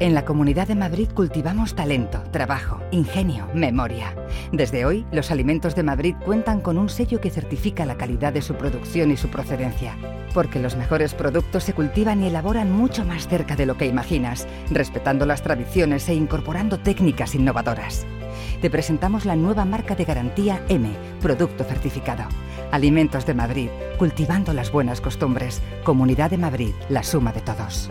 En la Comunidad de Madrid cultivamos talento, trabajo, ingenio, memoria. Desde hoy, los alimentos de Madrid cuentan con un sello que certifica la calidad de su producción y su procedencia. Porque los mejores productos se cultivan y elaboran mucho más cerca de lo que imaginas, respetando las tradiciones e incorporando técnicas innovadoras. Te presentamos la nueva marca de garantía M, producto certificado. Alimentos de Madrid, cultivando las buenas costumbres. Comunidad de Madrid, la suma de todos.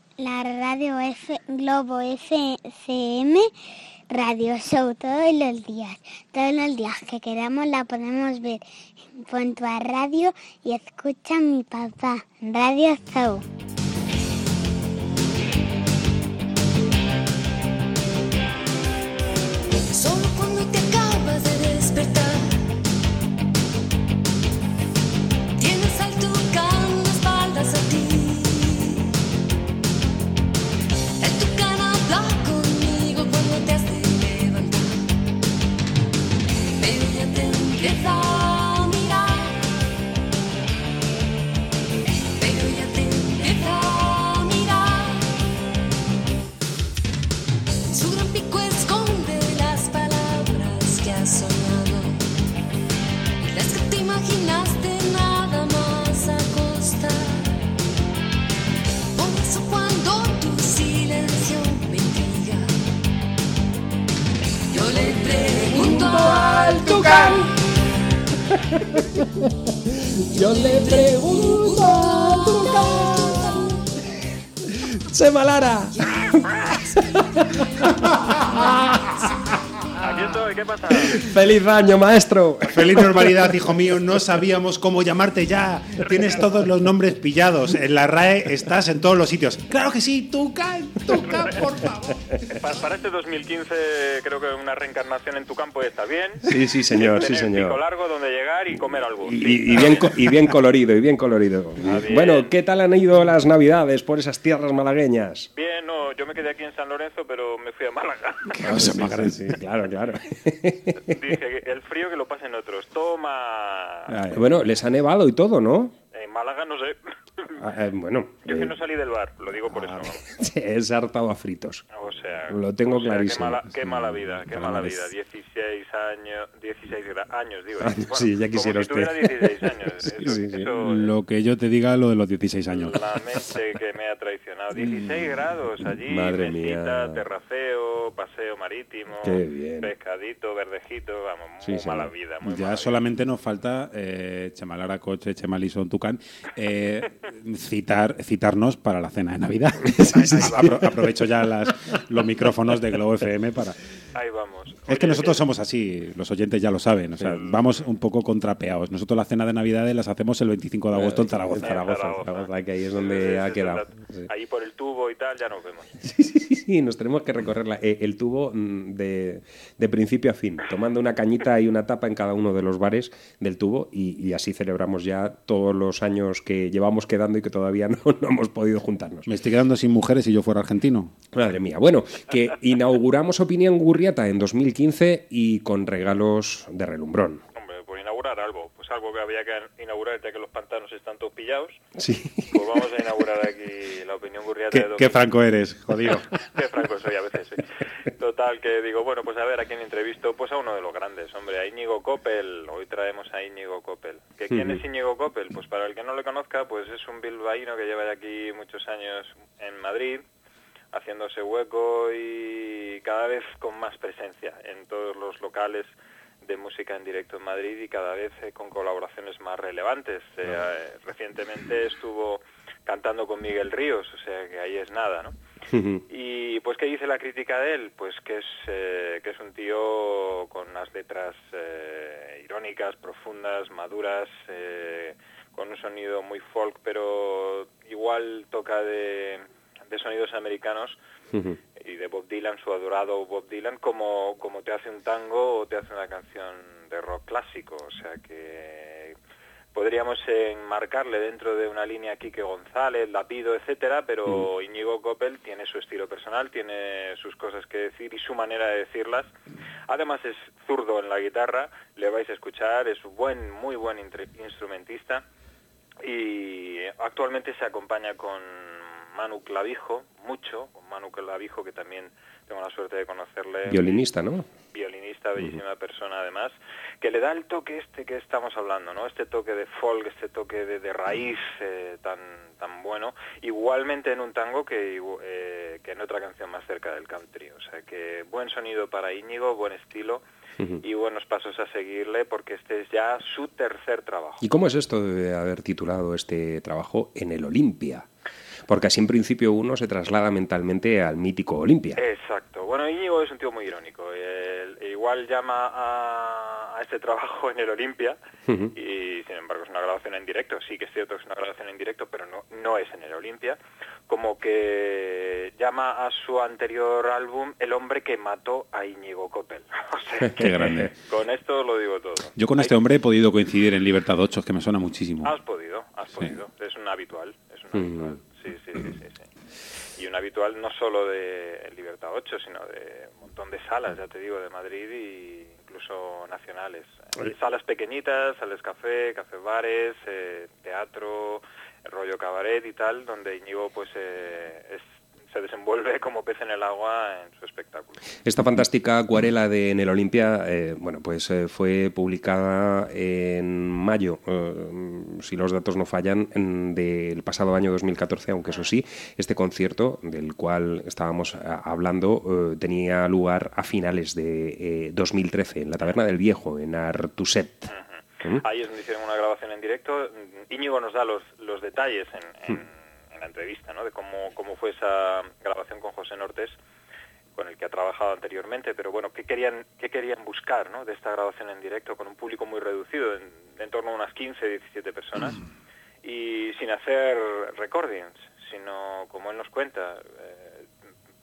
la radio F, Globo FM Radio Show, todos los días. Todos los días que queramos la podemos ver. Pon tu a radio y escucha a mi papá. Radio Show. ¡Feliz año, maestro! Feliz normalidad, hijo mío. No sabíamos cómo llamarte ya. Tienes todos los nombres pillados. En la RAE estás en todos los sitios. Claro que sí, Tucán, Tucán, por favor. Pa- Para este 2015 creo que una reencarnación en tu campo está bien. Sí, sí, señor, sí, señor. pico largo donde llegar y comer algo. Y, y bien, co- y bien colorido, y bien colorido. bien. Bueno, ¿qué tal han ido las navidades por esas tierras malagueñas? Bien, no, yo me quedé aquí en San Lorenzo, pero me fui a Málaga. Sí, sí, claro, claro. Dije, el frío que lo pasen otros. Toma. Bueno, les ha nevado y todo, ¿no? En Málaga no sé. Ah, eh, bueno, Yo que eh, no salí del bar, lo digo por eso. vamos. es hartado a fritos. O sea, Lo tengo o sea, clarísimo. Qué mala, qué mala vida, qué mala Calamares. vida. 16 años, 16 gra- años, digo. Años, sí, ya quisiera como si usted. tuviera 16 años. Sí, Eso- sí, sí. eso- Lo que yo te diga, lo de los 16 años. La mente que me ha traicionado. 16 grados allí, Madre mesita, mía. terraceo, paseo marítimo, Qué bien. pescadito, verdejito, vamos, muy Sí, sí. mala vida. Muy ya solamente nos falta eh, Chemalara Coche, Chemalison Tucán. Eh, citar, citarnos para la cena de Navidad. Apro- aprovecho ya las, los micrófonos de Globo FM para... Ahí vamos. Es que nosotros somos así, los oyentes ya lo saben, o sea, vamos un poco contrapeados. Nosotros la cena de Navidades las hacemos el 25 de agosto en Zaragoza. Zaragoza, Zaragoza, que ahí es donde ha quedado. Sí. Ahí por el tubo y tal ya nos vemos. Sí, sí, sí, nos tenemos que recorrer la- eh, el tubo mm, de, de principio a fin, tomando una cañita y una tapa en cada uno de los bares del tubo y, y así celebramos ya todos los años que llevamos quedando y que todavía no, no hemos podido juntarnos. Me estoy quedando sin mujeres si yo fuera argentino. Madre mía. Bueno, que inauguramos Opinión Gurriata en 2015 y con regalos de relumbrón. Inaugurar algo, pues algo que había que inaugurar ya que los pantanos están todos pillados. Sí. Pues vamos a inaugurar aquí la opinión gurriata de Qué, 2015. qué franco eres, jodido. Qué franco soy a veces, sí. Total, que digo, bueno, pues a ver a quién entrevisto. Pues a uno de los grandes, hombre, a Íñigo Coppel. Hoy traemos a Íñigo Coppel. ¿Que ¿Quién Ujú. es Íñigo Coppel? Pues para el que no le conozca, pues es un bilbaíno que lleva ya aquí muchos años en Madrid, haciéndose hueco y cada vez con más presencia en todos los locales de música en directo en Madrid y cada vez eh, con colaboraciones más relevantes. Eh, recientemente estuvo cantando con Miguel Ríos, o sea que ahí es nada, ¿no? Y pues qué dice la crítica de él, pues que es eh, que es un tío con unas letras eh, irónicas, profundas, maduras, eh, con un sonido muy folk, pero igual toca de, de sonidos americanos y de Bob Dylan, su adorado Bob Dylan, como, como te hace un tango o te hace una canción de rock clásico. O sea que podríamos enmarcarle dentro de una línea Quique González, Lapido, etcétera, pero Íñigo Coppel tiene su estilo personal, tiene sus cosas que decir y su manera de decirlas. Además es zurdo en la guitarra, le vais a escuchar, es buen, muy buen instrumentista y actualmente se acompaña con Manu Clavijo, mucho, con Manu Clavijo que también tengo la suerte de conocerle. Violinista, ¿no? Violinista, bellísima persona además, que le da el toque este que estamos hablando, ¿no? Este toque de folk, este toque de, de raíz eh, tan tan bueno, igualmente en un tango que, eh, que en otra canción más cerca del country. O sea que buen sonido para Íñigo, buen estilo y buenos pasos a seguirle porque este es ya su tercer trabajo. ¿Y cómo es esto de haber titulado este trabajo en el Olimpia? Porque así en principio uno se traslada mentalmente al mítico Olimpia. Exacto. Bueno, Íñigo es un tío muy irónico. Él igual llama a, a este trabajo en el Olimpia y sin embargo es una grabación en directo. Sí que es cierto que es una grabación en directo, pero no, no es en el Olimpia. Como que llama a su anterior álbum El hombre que mató a Íñigo Coppel. O sea, Qué grande. Con esto lo digo todo. Yo con este hombre he podido coincidir en Libertad 8, que me suena muchísimo. Has podido, has Sí. podido. Es un habitual, es un Mm. habitual. Sí, sí, sí, sí. Y un habitual no solo de Libertad 8, sino de un montón de salas, ya te digo, de Madrid e incluso nacionales. Salas pequeñitas, salas café, café bares, eh, teatro, rollo cabaret y tal, donde Íñigo pues eh, es- se desenvuelve como pez en el agua en su espectáculo. Esta fantástica acuarela de En el Olimpia, eh, bueno, pues eh, fue publicada en mayo, eh, si los datos no fallan, en- del pasado año 2014, aunque eso sí, este concierto del cual estábamos ah, hablando eh, tenía lugar a finales de eh, 2013 en la Taberna del Viejo, en Artuset. ¿Mm? Ahí es donde hicieron una grabación en directo. Íñigo nos da los, los detalles en, en- en la entrevista, ¿no? De cómo, cómo fue esa grabación con José Nortes, con el que ha trabajado anteriormente. Pero bueno, ¿qué querían, qué querían buscar, ¿no? De esta grabación en directo con un público muy reducido, en, torno a unas 15, 17 personas, y sin hacer recordings, sino, como él nos cuenta, eh,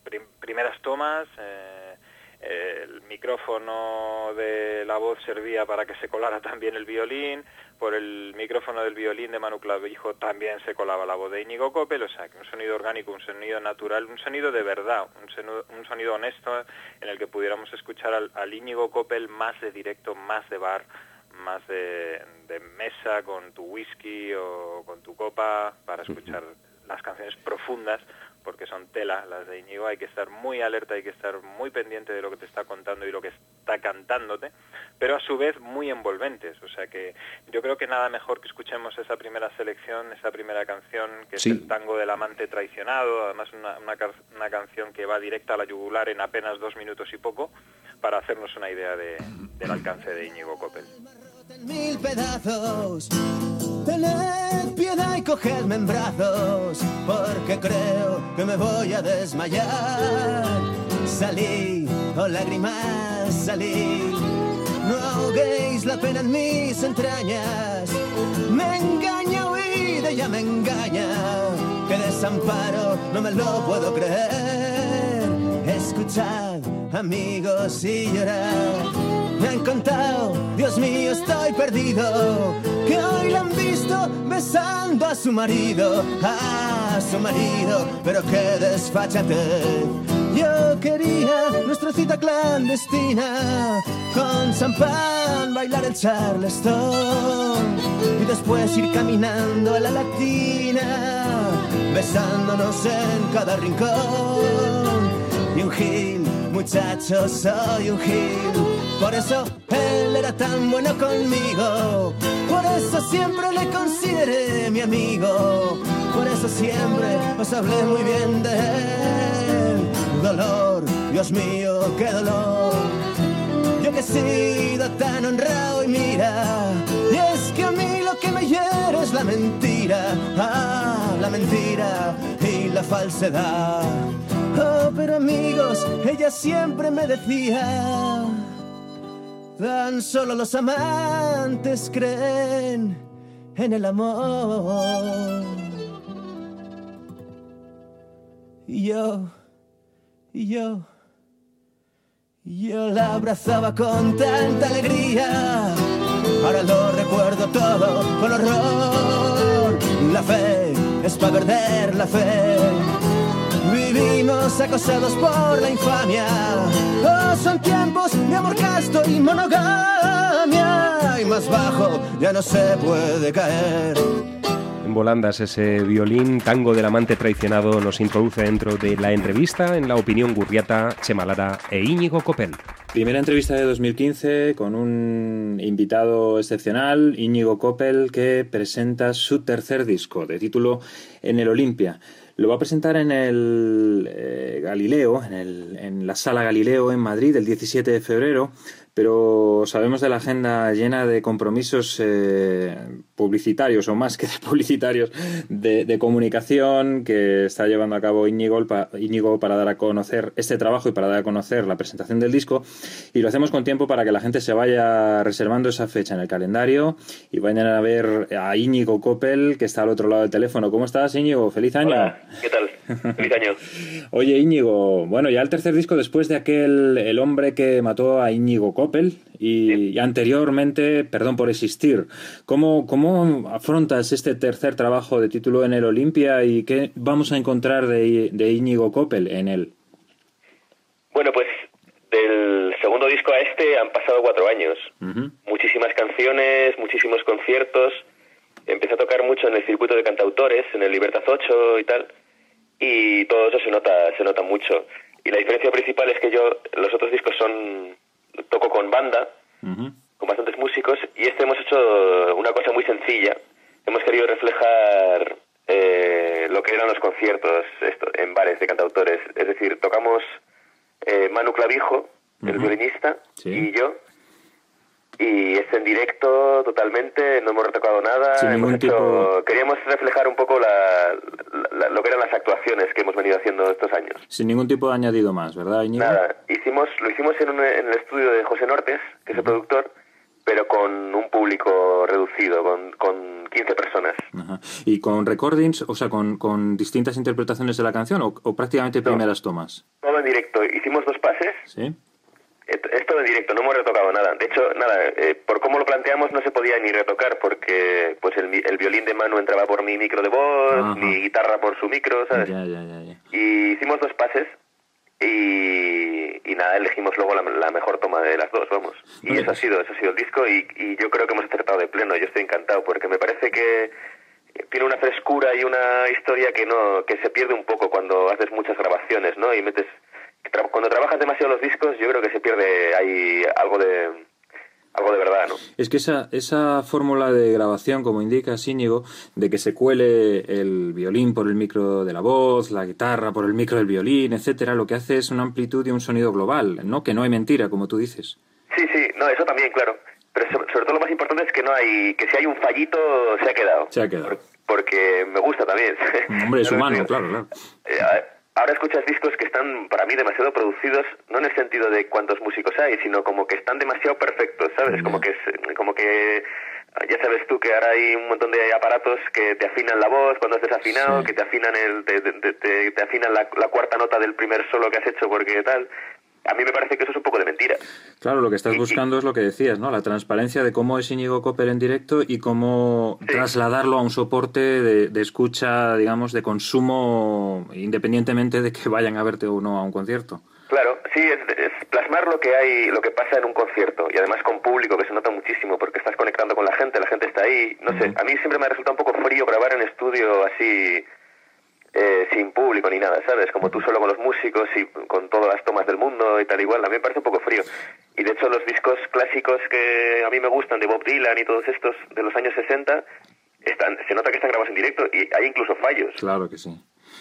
prim- primeras tomas, eh, el micrófono de la voz servía para que se colara también el violín, por el micrófono del violín de Manu Clavijo también se colaba la voz de Íñigo Coppel, o sea, que un sonido orgánico, un sonido natural, un sonido de verdad, un sonido, un sonido honesto en el que pudiéramos escuchar al, al Íñigo Coppel más de directo, más de bar, más de, de mesa con tu whisky o con tu copa para escuchar las canciones profundas porque son tela las de Íñigo, hay que estar muy alerta, hay que estar muy pendiente de lo que te está contando y lo que está cantándote, pero a su vez muy envolventes, o sea que yo creo que nada mejor que escuchemos esa primera selección, esa primera canción, que Sí. es el tango del amante traicionado, además una, una, una canción que va directa a la yugular en apenas dos minutos y poco, para hacernos una idea de- del alcance de Íñigo Coppel. En mil pedazos. Tened piedad y cogedme en brazos, porque creo que me voy a desmayar. Salí, oh lágrimas, salí. No ahoguéis la pena en mis entrañas. Me engaña huir, ella me engaña. Que desamparo, no me lo puedo creer. Amigos, y llorad. Me han contado, Dios mío, estoy perdido. Que hoy la han visto besando a su marido, a su marido, pero qué desfachatez. Yo quería nuestra cita clandestina, con champán bailar el charleston y después ir caminando a la latina, besándonos en cada rincón. Y un gil, muchachos, soy un gil. Por eso él era tan bueno conmigo. Por eso siempre le consideré mi amigo. Por eso siempre os hablé muy bien de él. Dolor, Dios mío, qué dolor. Yo que he sido tan honrado y mira. Y es que a mí lo que me hiere es la mentira. Ah, la mentira y la falsedad. Oh, pero amigos, ella siempre me decía. Tan solo los amantes creen en el amor. Y yo, y yo, yo la abrazaba con tanta alegría. Ahora lo recuerdo todo con horror. La fe es para perder la fe. Vivimos acosados por la infamia. Oh, son tiempos de amor casto y monogamia. Y más bajo ya no se puede caer. En volandas ese violín, tango del amante traicionado, nos introduce dentro de la entrevista en la opinión Gurriata, Chemalara e Íñigo Copel. Primera entrevista de 2015 con un invitado excepcional, Íñigo Coppel, que presenta su tercer disco de título En el Olimpia. Lo va a presentar en el eh, Galileo, en, el- en la Sala Galileo en Madrid el 17 de febrero, pero sabemos de la agenda llena de compromisos eh, publicitarios o más que de publicitarios de, de comunicación que está llevando a cabo Íñigo, pa- Íñigo para dar a conocer este trabajo y para dar a conocer la presentación del disco y lo hacemos con tiempo para que la gente se vaya reservando esa fecha en el calendario y vayan a ver a Íñigo Coppel que está al otro lado del teléfono. ¿Cómo estás Íñigo? ¡Feliz año! Hola, ¿qué tal? Feliz año. Oye, Íñigo, bueno, ya el tercer disco después de aquel El hombre que mató a Íñigo Coppel y, y anteriormente Perdón por existir. ¿Cómo, ¿Cómo afrontas este tercer trabajo de título en el Olimpia y qué vamos a encontrar de, de Íñigo Coppel en él? Bueno, pues del segundo disco a este han pasado cuatro años. Muchísimas canciones, muchísimos conciertos. Empecé a tocar mucho en el circuito de cantautores, en el Libertad 8 y tal. Y todo eso se nota, se nota mucho. Y la diferencia principal es que yo, los otros discos son, toco con banda, con bastantes músicos, y este hemos hecho una cosa muy sencilla. Hemos querido reflejar eh, lo que eran los conciertos esto, en bares de cantautores. Es decir, tocamos eh, Manu Clavijo, el violinista, y yo. Y es en directo totalmente, no hemos retocado nada. Sin hemos ningún hecho- tipo- Queríamos reflejar un poco la, la- lo que eran las actuaciones que hemos venido haciendo estos años. Sin ningún tipo de añadido más, ¿verdad, Íñigo? Nada, hicimos, lo hicimos en, un- en el estudio de José Nortes, que es el productor, pero con un público reducido, con, con 15 personas. Ajá. ¿Y con recordings, o sea, con, con distintas interpretaciones de la canción o, o prácticamente primeras tomas? Todo en directo. Hicimos dos pases, ¿Sí? es es todo en directo, no hemos retocado nada. De hecho, nada, eh, por cómo lo planteamos no se podía ni retocar porque pues el, el violín de Manu entraba por mi micro de voz, Ajá. mi guitarra por su micro, ¿sabes? Ya, ya, ya. Y hicimos dos pases y, y nada, elegimos luego la, la mejor toma de las dos, vamos. Y eso ha sido, eso ha sido el disco y, y yo creo que hemos acertado de pleno. Yo estoy encantado porque me parece que tiene una frescura y una historia que no que se pierde un poco cuando haces muchas grabaciones, ¿no? Y metes tra- cuando trabajas demasiado los discos, yo creo que se pierde ahí algo de algo de verdad, ¿no? Es que esa, esa fórmula de grabación, como indica Íñigo, de que se cuele el violín por el micro de la voz, la guitarra por el micro del violín, etcétera, lo que hace es una amplitud y un sonido global, ¿no? Que no hay mentira, como tú dices. Sí, sí, no, eso también, claro. pero sobre, sobre todo lo más importante es que no hay, que si hay un fallito se ha quedado. Se ha quedado. Porque me gusta también. Hombre, es No, no, humano, claro, claro. Ahora escuchas discos que están para mí demasiado producidos, no en el sentido de cuántos músicos hay, sino como que están demasiado perfectos, ¿sabes? Como que es- como que ya sabes tú que ahora hay un montón de aparatos que te afinan la voz cuando estás afinado, que te afinan el te, te- te- te afinan la, la cuarta nota del primer solo que has hecho porque tal. A mí me parece que eso es un poco de mentira. Claro, lo que estás buscando es lo que decías, ¿no? La transparencia de cómo es Íñigo Coppel en directo y cómo trasladarlo a un soporte de, de escucha, digamos, de consumo, independientemente de que vayan a verte o no a un concierto. Claro, sí, es, es plasmar lo que hay, lo que pasa en un concierto y además con público que se nota muchísimo porque estás conectando con la gente, la gente está ahí, no sé, a mí siempre me ha resultado un poco frío grabar en estudio así eh, sin público ni nada, ¿sabes? Como tú solo con los músicos y con todas las tomas del mundo y tal igual, a mí me parece un poco frío. Y de hecho los discos clásicos que a mí me gustan de Bob Dylan y todos estos de los años 60 están, se nota que están grabados en directo y hay incluso fallos. Claro que sí.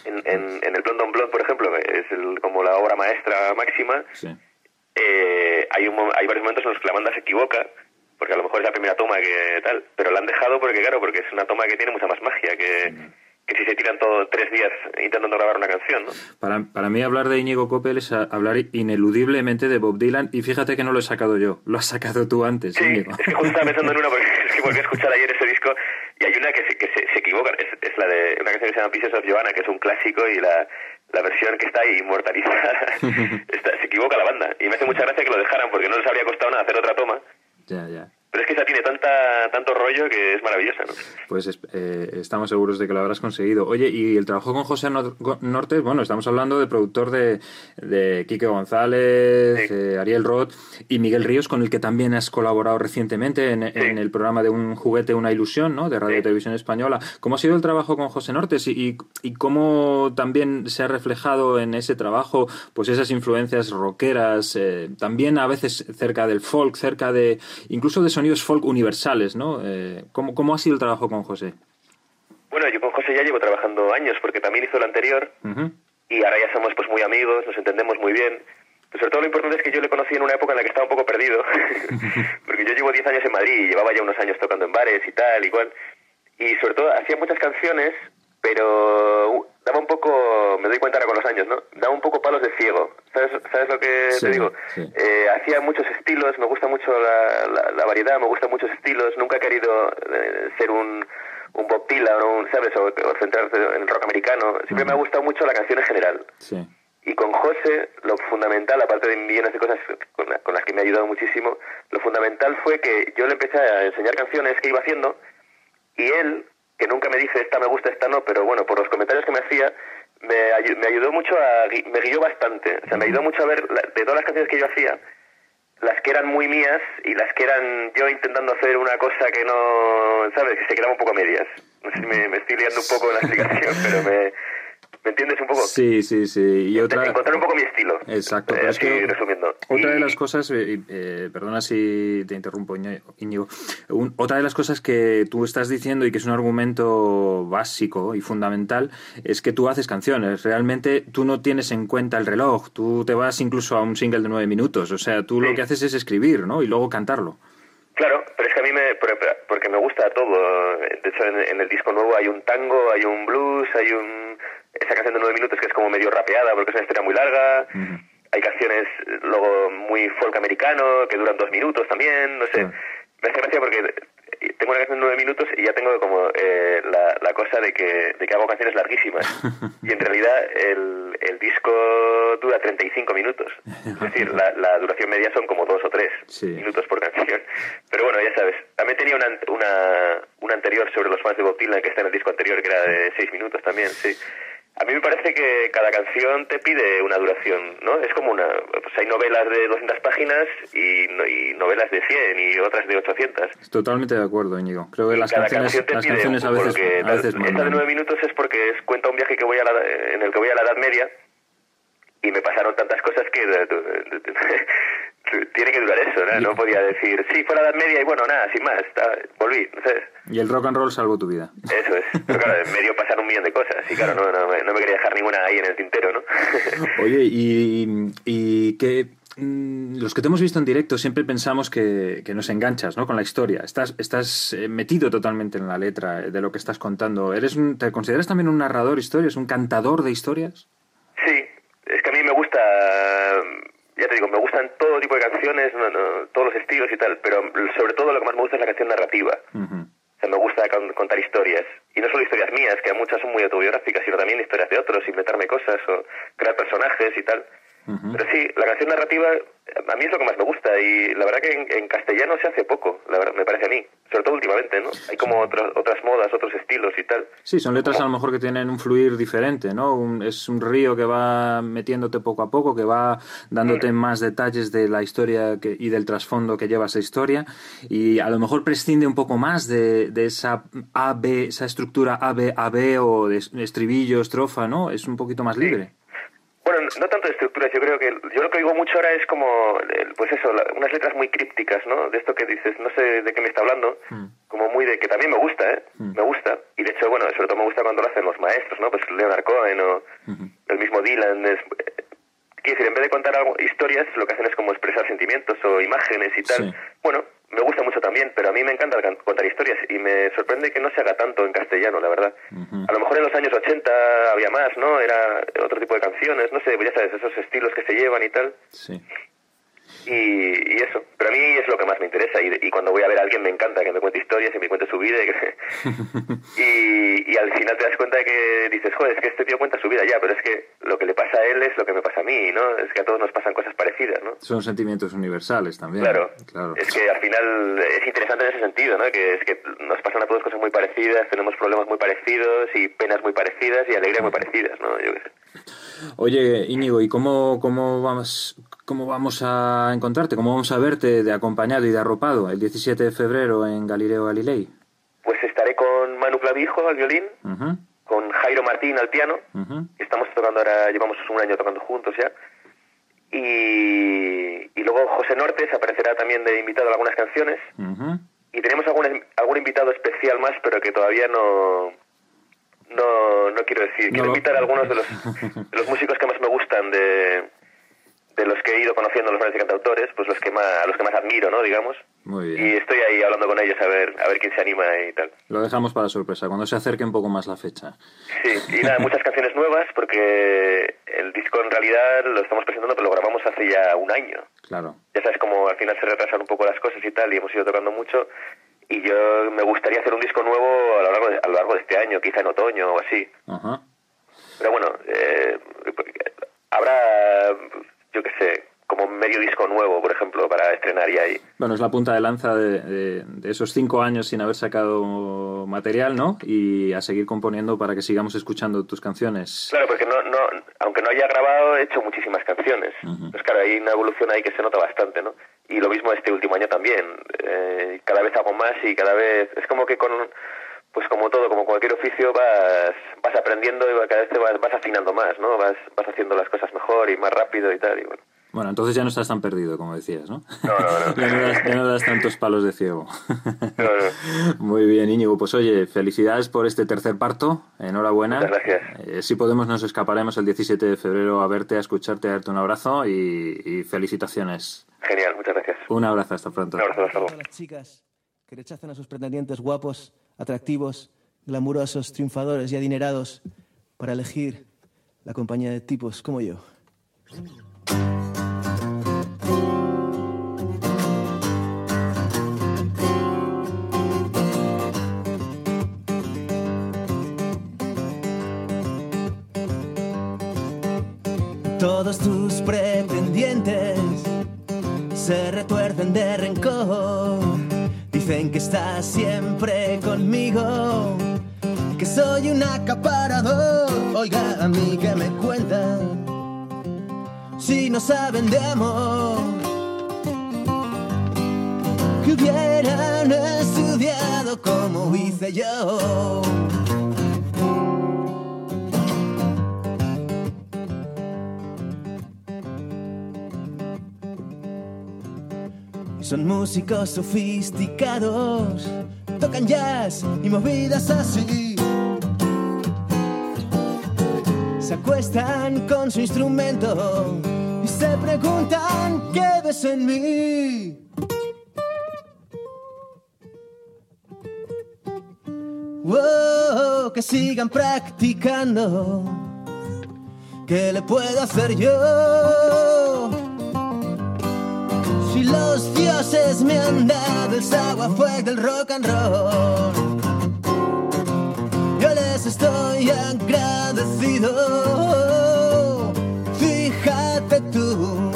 En, en, en el Blonde on Blonde, por ejemplo, es el- como la obra maestra máxima, Sí. eh, hay, un, hay varios momentos en los que la banda se equivoca, porque a lo mejor es la primera toma que tal, pero la han dejado porque, claro, porque es una toma que tiene mucha más magia que, que si se tiran todo tres días intentando grabar una canción, ¿no? Para, para mí hablar de Íñigo Coppel es hablar ineludiblemente de Bob Dylan y fíjate que no lo he sacado yo, lo has sacado tú antes, Íñigo. Es que justo estaba pensando en una, porque es que volví a escuchar ayer ese disco y hay una que se, que se, se equivoca, es, es la de una canción que se llama Pieces of Joanna, que es un clásico y la, la versión que está ahí inmortalizada, está- se equivoca la banda. Y me hace mucha gracia que lo dejaran porque no les habría costado nada hacer otra toma, Ya, ya. Pero es que esa tiene tanta tanto rollo que es maravillosa, ¿no? Pues es- eh, estamos seguros de que lo habrás conseguido. Oye, y el trabajo con José Nortes, bueno, estamos hablando de productor de, de Quique González, eh, Ariel Roth y Miguel Ríos, con el que también has colaborado recientemente en, en el programa de Un juguete, una ilusión, ¿no? De Radio y Televisión Española. ¿Cómo ha sido el trabajo con José Nortes y, y, y cómo también se ha reflejado en ese trabajo pues esas influencias rockeras, eh, también a veces cerca del folk, cerca de incluso de sonidos folk universales, ¿no? Eh, ¿cómo, ¿Cómo ha sido el trabajo con José? Bueno, yo con José ya llevo trabajando años porque también hizo el anterior Ujú. y ahora ya somos pues muy amigos, nos entendemos muy bien. Pero sobre todo lo importante es que yo le conocí en una época en la que estaba un poco perdido, porque yo llevo 10 años en Madrid y llevaba ya unos años tocando en bares y tal, igual. Y sobre todo hacía muchas canciones, pero uh, daba un poco, me doy cuenta ahora con los años, ¿no? Daba un poco palos de ciego. ¿Sabes, ¿sabes lo que Sí, te digo? sí. Eh, hacía muchos estilos, me gusta mucho la, la- la variedad, me gustan muchos estilos. Nunca he querido eh, ser un, un Bob Dylan o un, ¿sabes? O, o centrarse en el rock americano. Siempre me ha gustado mucho la canción en general. Sí. Y con José, lo fundamental, aparte de millones de cosas con, la- con las que me ha ayudado muchísimo, lo fundamental fue que yo le empecé a enseñar canciones que iba haciendo y él, que nunca me dice esta me gusta, esta no, pero bueno, por los comentarios que me hacía, me, ayu- me ayudó mucho a, me guió bastante. O sea, me ayudó mucho a ver, la- de todas las canciones que yo hacía, las que eran muy mías y las que eran yo intentando hacer una cosa que no, ¿sabes? Que se quedaba un poco a medias. No sé si me, me estoy liando un poco en la explicación, pero me, ¿me entiendes un poco? Sí, sí, sí. Y otra... Encontrar un poco mi estilo. Exacto. Eh, pero es que resumiendo. otra de las cosas, eh, eh, perdona si te interrumpo, Íñigo. Un- otra de las cosas que tú estás diciendo y que es un argumento básico y fundamental es que tú haces canciones. Realmente tú no tienes en cuenta el reloj. Tú te vas incluso a un single de nueve minutos. O sea, tú lo que haces es escribir, ¿no? Y luego cantarlo. Claro, pero es que a mí me, por- por- porque me gusta todo. De hecho, en, en el disco nuevo hay un tango, hay un blues, hay un esa canción de nueve minutos que es como medio rapeada porque es una historia muy larga. Hay canciones luego muy folk americano que duran dos minutos también. No sé, me hace gracia porque tengo una canción de nueve minutos y ya tengo como eh, la, la cosa de que, de que hago canciones larguísimas. y en realidad el, el disco dura 35 minutos. Es decir, la, la duración media son como dos o tres minutos por canción. Pero bueno, ya sabes. También tenía una, una, una anterior sobre los fans de Bob Dylan que está en el disco anterior, que era de seis minutos también, sí. A mí me parece que cada canción te pide una duración, ¿no? Es como una... Pues hay novelas de 200 páginas y, y novelas de 100 y otras de 800. Totalmente de acuerdo, Íñigo. Creo que las canciones, canción te las pide canciones a veces, a veces Esta de mandan. nueve minutos es porque es, cuenta un viaje que voy a la, en el que voy a la Edad Media y me pasaron tantas cosas que tiene que durar eso, ¿no? No podía decir, sí, fue la Edad Media y bueno, nada, sin más, está- volví, no sé. Y el rock and roll salvó tu vida. Eso es. Pero claro, en medio pasaron un millón de cosas y claro, no, no, me- no me quería dejar ninguna ahí en el tintero, ¿no? Oye, ¿y, y qué, mm, los que te hemos visto en directo siempre pensamos que, que nos enganchas ¿no? con la historia. Estás, estás eh, metido totalmente en la letra de lo que estás contando. ¿Eres un- ¿Te consideras también un narrador de historias, un cantador de historias? Sí, es que a mí me gusta, ya te digo, me gustan todo tipo de canciones, no- no, todos los estilos y tal, pero sobre todo lo que más me gusta es la canción narrativa. O sea, me gusta con- contar historias. Y no solo historias mías, que muchas son muy autobiográficas, sino también historias de otros, inventarme cosas o crear personajes y tal. Pero sí, la canción narrativa a mí es lo que más me gusta y la verdad que en, en castellano se hace poco, la verdad, me parece a mí. Sobre todo últimamente, ¿no? Hay como otras otras modas, otros estilos y tal. Sí, son letras a lo mejor que tienen un fluir diferente, ¿no? Un- es un río que va metiéndote poco a poco, que va dándote más detalles de la historia que- y del trasfondo que lleva esa historia y a lo mejor prescinde un poco más de, de esa A, B, esa estructura A, B, A, B o de estribillo, estrofa, ¿no? Es un poquito más libre. Bueno, no tanto de estructuras, yo creo que yo lo que oigo mucho ahora es como, pues eso, la- unas letras muy crípticas, ¿no? De esto que dices, no sé de qué me está hablando, como muy de que también me gusta, ¿eh? Me gusta. Y de hecho, bueno, sobre todo me gusta cuando lo hacen los maestros, ¿no? Pues Leonard Cohen o el mismo Dylan. Es, eh, quiero decir, en vez de contar algo- historias, lo que hacen es como expresar sentimientos o imágenes y tal. Bueno, me gusta mucho también, pero a mí me encanta can- contar historias y me sorprende que no se haga tanto en castellano, la verdad. A lo mejor en los años 80 había más, ¿no? Era otro tipo de canciones, no sé, ya sabes, esos estilos que se llevan y tal. Sí. Y, y eso, pero a mí es lo que más me interesa y, y cuando voy a ver a alguien me encanta que me cuente historias y me cuente su vida y, que- y, y al final te das cuenta de que dices, joder, es que este tío cuenta su vida ya, pero es que lo que le pasa a él es lo que me pasa a mí, ¿no? Es que a todos nos pasan cosas parecidas, ¿no? Son sentimientos universales también. Claro. claro. Es que al final es interesante en ese sentido, ¿no? Que es que nos pasan a todos cosas muy parecidas, tenemos problemas muy parecidos y penas muy parecidas y alegrías muy parecidas, ¿no? Yo qué sé. Oye, Íñigo, ¿y cómo, cómo, vamos, cómo vamos a encontrarte? ¿Cómo vamos a verte de acompañado y de arropado el 17 de febrero en Galileo Galilei? Pues estaré con Manu Clavijo al violín, con Jairo Martín al piano, estamos tocando ahora, llevamos un año tocando juntos ya. Y, y luego José Nortes aparecerá también de invitado a algunas canciones. Y tenemos algún, algún invitado especial más, pero que todavía no, no, no quiero decir. Quiero invitar a algunos de los, de los músicos que más me gustan, de, de los que he ido conociendo, los grandes cantautores, pues los que más, a los que más admiro, ¿no? Digamos. Muy bien. Y estoy ahí hablando con ellos a ver, a ver quién se anima y tal. Lo dejamos para sorpresa, cuando se acerque un poco más la fecha. Sí, y nada, muchas canciones nuevas porque el disco en realidad lo estamos presentando, pero lo grabamos hace ya un año. Claro. Ya sabes cómo al final se retrasan un poco las cosas y tal, y hemos ido tocando mucho. Y yo me gustaría hacer un disco nuevo a lo largo de, a lo largo de este año, quizá en otoño o así. Ajá. Pero bueno, eh, habrá, yo qué sé, como medio disco nuevo, por ejemplo, para estrenar ya ahí. Bueno, es la punta de lanza de, de- de esos cinco años sin haber sacado material, ¿no? Y a seguir componiendo para que sigamos escuchando tus canciones. Claro, porque no, no, aunque no haya grabado, he hecho muchísimas canciones. Pues claro, hay una evolución ahí que se nota bastante, ¿no? Y lo mismo este último año también. Eh, cada vez hago más y cada vez... Es como que con... Pues como todo, como cualquier oficio, vas, vas aprendiendo y cada vez te vas, vas afinando más, ¿no? Vas, vas haciendo las cosas mejor y más rápido y tal. Y bueno. Bueno, entonces ya no estás tan perdido, como decías, ¿no? ya, no das, ya no das tantos palos de ciego. Muy bien, Íñigo. Pues oye, felicidades por este tercer parto. Enhorabuena. Muchas gracias. Eh, si podemos, nos escaparemos el 17 de febrero a verte, a escucharte, a darte un abrazo y, y felicitaciones. Genial, muchas gracias. Un abrazo, hasta pronto. Un abrazo, hasta luego. A las chicas que rechazan a sus pretendientes guapos, atractivos, glamurosos, triunfadores y adinerados para elegir la compañía de tipos como yo. Dicen que estás siempre conmigo, que soy un acaparador. Oiga, a mí que me cuentan si no saben de amor. Que hubieran estudiado como hice yo. Son músicos sofisticados, tocan jazz y movidas así. Se acuestan con su instrumento y se preguntan qué ves en mí. Wow, que sigan practicando. ¿Qué le puedo hacer yo? Los dioses me han dado el agua fue del rock and roll. Yo les estoy agradecido. Fíjate tú,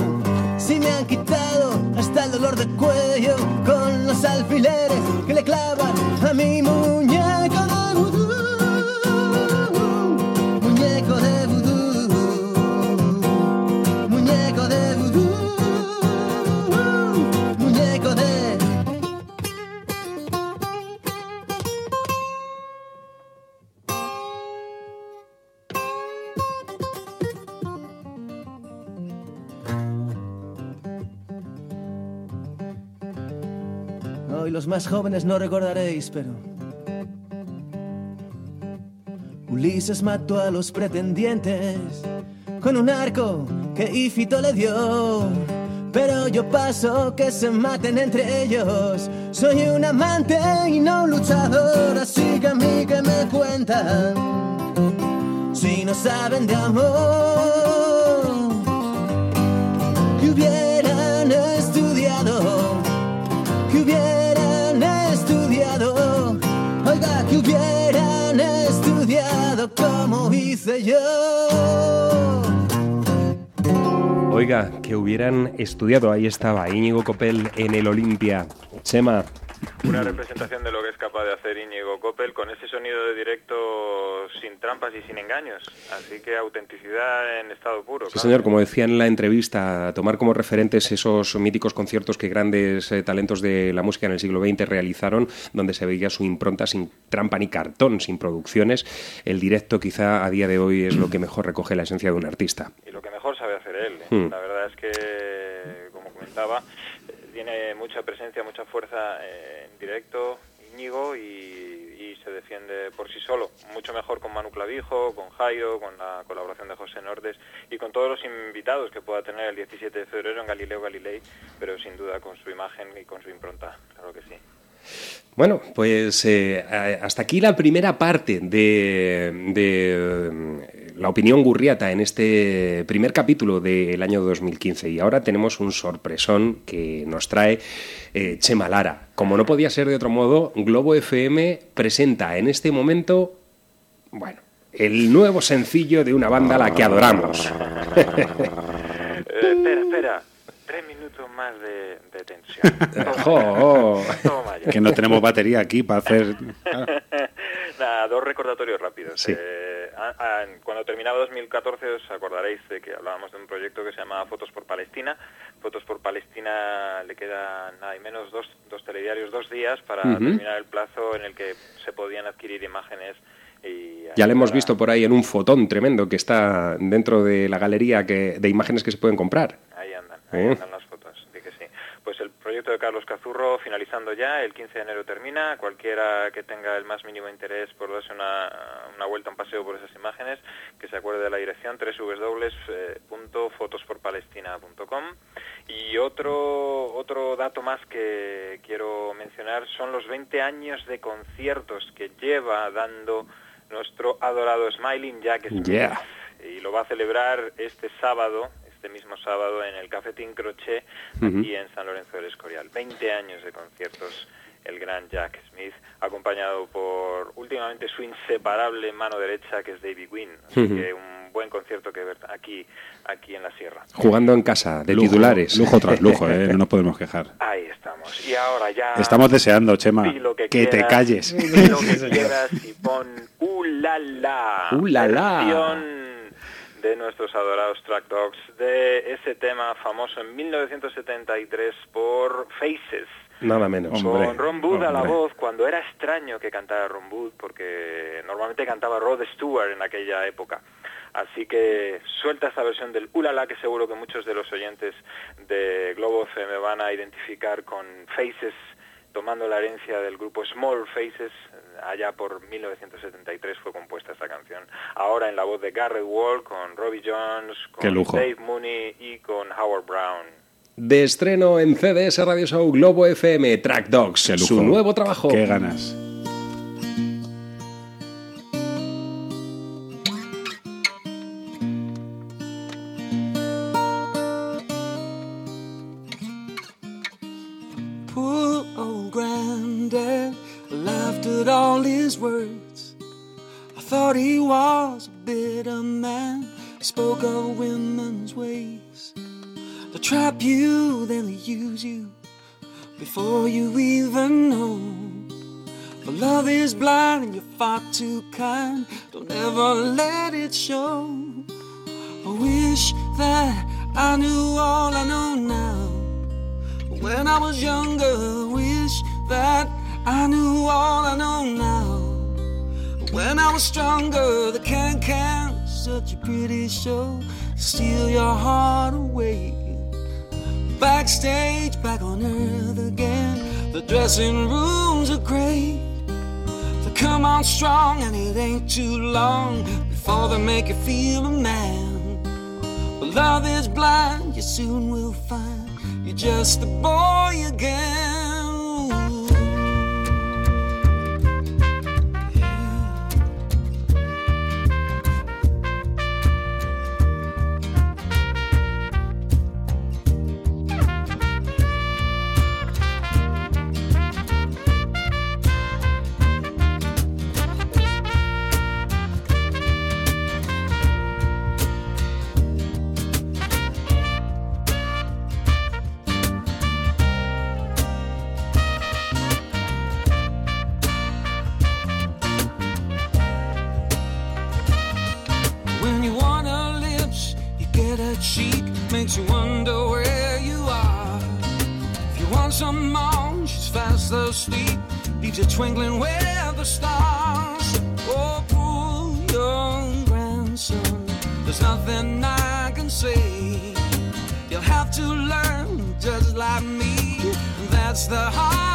si me han quitado hasta el dolor de cuello con los alfileres más jóvenes no recordaréis, pero Ulises mató a los pretendientes con un arco que Ifito le dio. Pero yo paso que se maten entre ellos. Soy un amante y no un luchador, así que a mí que me cuentan si no saben de amor. Que hubieran estudiado, que hubieran que hubieran estudiado como hice yo. Oiga, que hubieran estudiado, ahí estaba Íñigo Copel en el Olimpia. Chema, Una representación de lo que es capaz de hacer Íñigo Coppel con ese sonido de directo sin trampas y sin engaños. Así que autenticidad en estado puro. Sí, claro. señor, como decía en la entrevista, tomar como referentes esos míticos conciertos que grandes eh, talentos de la música en el siglo XX realizaron, donde se veía su impronta sin trampa ni cartón, sin producciones. El directo quizá a día de hoy es lo que mejor recoge la esencia de un artista. y lo que mejor sabe hacer él. ¿eh? Hmm. La verdad es que, como comentaba, eh, tiene mucha presencia, mucha fuerza eh, en directo, Íñigo, y se defiende por sí solo. Mucho mejor con Manu Clavijo, con Jairo, con la colaboración de José Nordes y con todos los invitados que pueda tener el 17 de febrero en Galileo Galilei, pero sin duda con su imagen y con su impronta, claro que sí. Bueno, pues eh, hasta aquí la primera parte de, la opinión gurriata en este primer capítulo del año 2015 y ahora tenemos un sorpresón que nos trae eh, Chema Lara. Como no podía ser de otro modo, Globo FM presenta en este momento, bueno, el nuevo sencillo de una banda a la que adoramos. Eh, espera, espera. Tres minutos más de, de tensión. Ya. Que no tenemos batería aquí para hacer... Nada, dos recordatorios rápidos. Sí. Eh, cuando terminaba 2014 os acordaréis de que hablábamos de un proyecto que se llamaba Fotos por Palestina. Fotos por Palestina le quedan nada y menos dos, dos telediarios, dos días para terminar el plazo en el que se podían adquirir imágenes y Ya le hemos visto por ahí en un fotón tremendo que está dentro de la galería que, de imágenes que se pueden comprar. Ahí andan, ahí ¿Eh? andan las fotos, di que sí. Pues el proyecto de Carlos Cazurro finalizando ya, el 15 de enero termina. Cualquiera que tenga el más mínimo interés por darse una, una vuelta, un paseo por esas imágenes, que se acuerde de la dirección www.fotosporpalestina.com. Y otro, otro dato más que quiero mencionar son los 20 años de conciertos que lleva dando nuestro adorado Smiling Jack Smith Yeah. y lo va a celebrar este sábado, este mismo sábado, en el Cafetín Crochet, aquí en San Lorenzo del Escorial. 20 años de conciertos, el gran Jack Smith, acompañado por últimamente su inseparable mano derecha, que es David Wynn. Así que un buen concierto que ver aquí, aquí en la sierra. Jugando en casa, de Lujo, titulares. Lujo tras lujo, ¿eh? no nos podemos quejar. Ahí estamos. Y ahora ya... Estamos deseando, Chema, que que te calles. di lo que quieras y pon ¡Uh, la, la! ¡Uh, la, la! De nuestros adorados Track Dogs de ese tema famoso en 1973 por Faces. Nada menos. con Ron Wood a la hombre. voz, cuando era extraño que cantara Ron Wood, porque normalmente cantaba Rod Stewart en aquella época. Así que suelta esta versión del Ulala, que seguro que muchos de los oyentes de Globo FM van a identificar con Faces, tomando la herencia del grupo Small Faces, allá por 1973 fue compuesta esta canción. Ahora en la voz de Garrett Wall, con Robbie Jones, con. Dave Mooney y con Howard Brown. De estreno en CDS Radio Show Globo FM, Track Dogs, su nuevo trabajo. Qué ganas. Was a bitter man. He spoke of women's ways. They trap you, then they use you before you even know. But love is blind and you're far too kind. Don't ever let it show. I wish that I knew all I know now. When I was younger, wish that I knew all I know now. When I was stronger, the can can such a pretty show, steal your heart away. Backstage, back on earth again. The dressing rooms are great. They come on strong, and it ain't too long before they make you feel a man. But love is blind, you soon will find you're just a boy again. Twinkling where the stars. Oh, poor young grandson, there's nothing I can say. You'll have to learn just like me, that's the hardest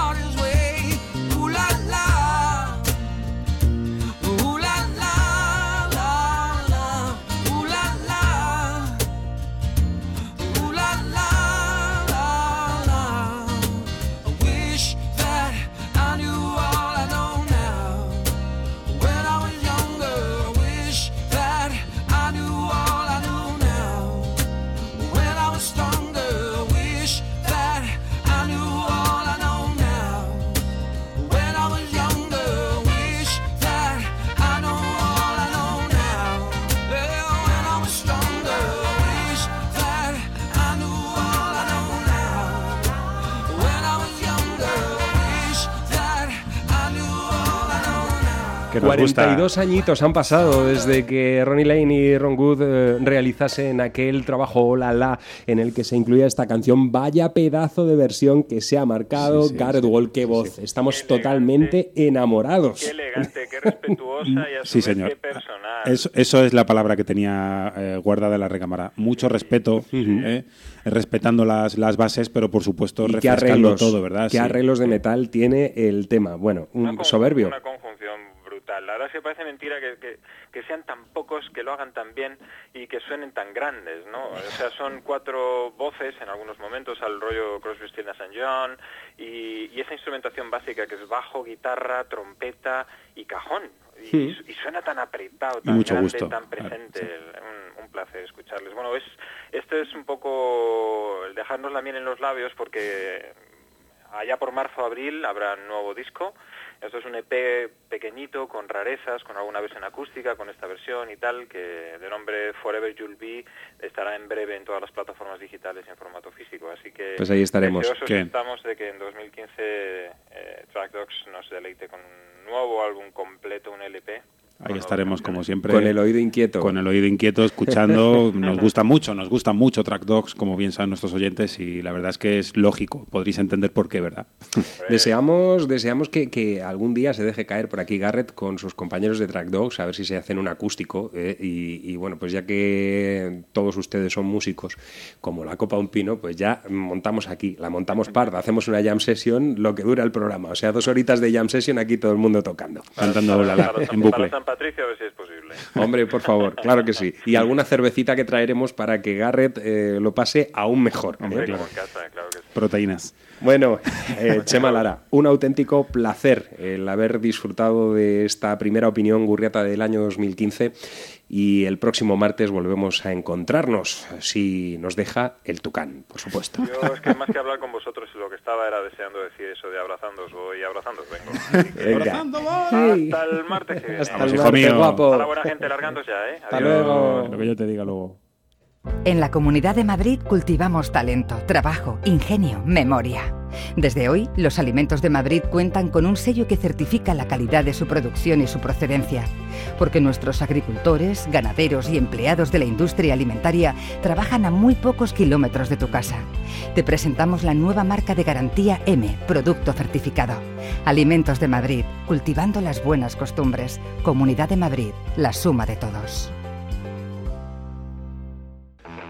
42 añitos han pasado desde que Ronnie Lane y Ron Good eh, realizasen aquel trabajo Hola La en el que se incluía esta canción. Vaya pedazo de versión que se ha marcado Sí, Wall, qué voz. Estamos totalmente enamorados. Qué elegante, qué respetuosa y a su Sí, vez señor. qué personal. Eso, eso es la palabra que tenía eh, guardada en la recámara. Mucho respeto, eh, respetando las, las bases, pero por supuesto refrescando arreglos, todo, ¿verdad? qué Sí. arreglos de metal tiene el tema. Bueno, un soberbio. Una verdad es que parece mentira que, que- que sean tan pocos, que lo hagan tan bien y que suenen tan grandes, ¿no? O sea, son cuatro voces en algunos momentos al rollo Crosby, Stills St. John y, y esa instrumentación básica que es bajo, guitarra, trompeta y cajón. Y, Sí. y suena tan apretado, tan mucho grande, gusto. tan presente. Un, un placer escucharles. Bueno, es, esto es un poco el dejarnos la miel en los labios porque allá por marzo abril habrá nuevo disco. Esto es un EP pequeñito, con rarezas, con alguna versión acústica, con esta versión y tal, que de nombre Forever You'll Be estará en breve en todas las plataformas digitales y en formato físico. Así que Pues ahí estaremos. estamos de que en 2015 eh, Track Dogs nos deleite con un nuevo álbum completo, un LP, Ahí estaremos como siempre. Con el oído inquieto. Con el oído inquieto, escuchando. nos gusta mucho, nos gusta mucho Track Dogs, como bien saben nuestros oyentes, y la verdad es que es lógico. Podréis entender por qué, ¿verdad? Deseamos, deseamos que, que algún día se deje caer por aquí Garrett con sus compañeros de Track Dogs, a ver si se hacen un acústico. ¿eh? Y, y, bueno, pues ya que todos ustedes son músicos, como la Copa Un Pino, pues ya montamos aquí, la montamos parda, hacemos una jam session, lo que dura el programa. O sea, dos horitas de jam session aquí todo el mundo tocando. Cantando la, la, en bucle. Patricio, a ver si es posible. Hombre, por favor, claro que sí. Y alguna cervecita que traeremos para que Garrett eh, lo pase aún mejor. Hombre, ¿eh? claro. Casa, claro que sí. Proteínas. Bueno, eh, Chema Lara, un auténtico placer el haber disfrutado de esta primera opinión gurriata del año 2015 y el próximo martes volvemos a encontrarnos, si nos deja el tucán, por supuesto. Yo es que más que hablar con vosotros lo que estaba era deseando decir eso de abrazándos voy, abrazándos vengo. Venga. Hasta el martes que viene. Hasta Vamos, el hijo martes, mío. guapo. A la buena gente largándose ya, ¿eh? Hasta Adiós. luego. Lo que yo te diga luego. En la Comunidad de Madrid cultivamos talento, trabajo, ingenio, memoria. Desde hoy, los alimentos de Madrid cuentan con un sello que certifica la calidad de su producción y su procedencia, porque nuestros agricultores, ganaderos y empleados de la industria alimentaria trabajan a muy pocos kilómetros de tu casa. Te presentamos la nueva marca de garantía M, producto certificado. Alimentos de Madrid, cultivando las buenas costumbres. Comunidad de Madrid, la suma de todos.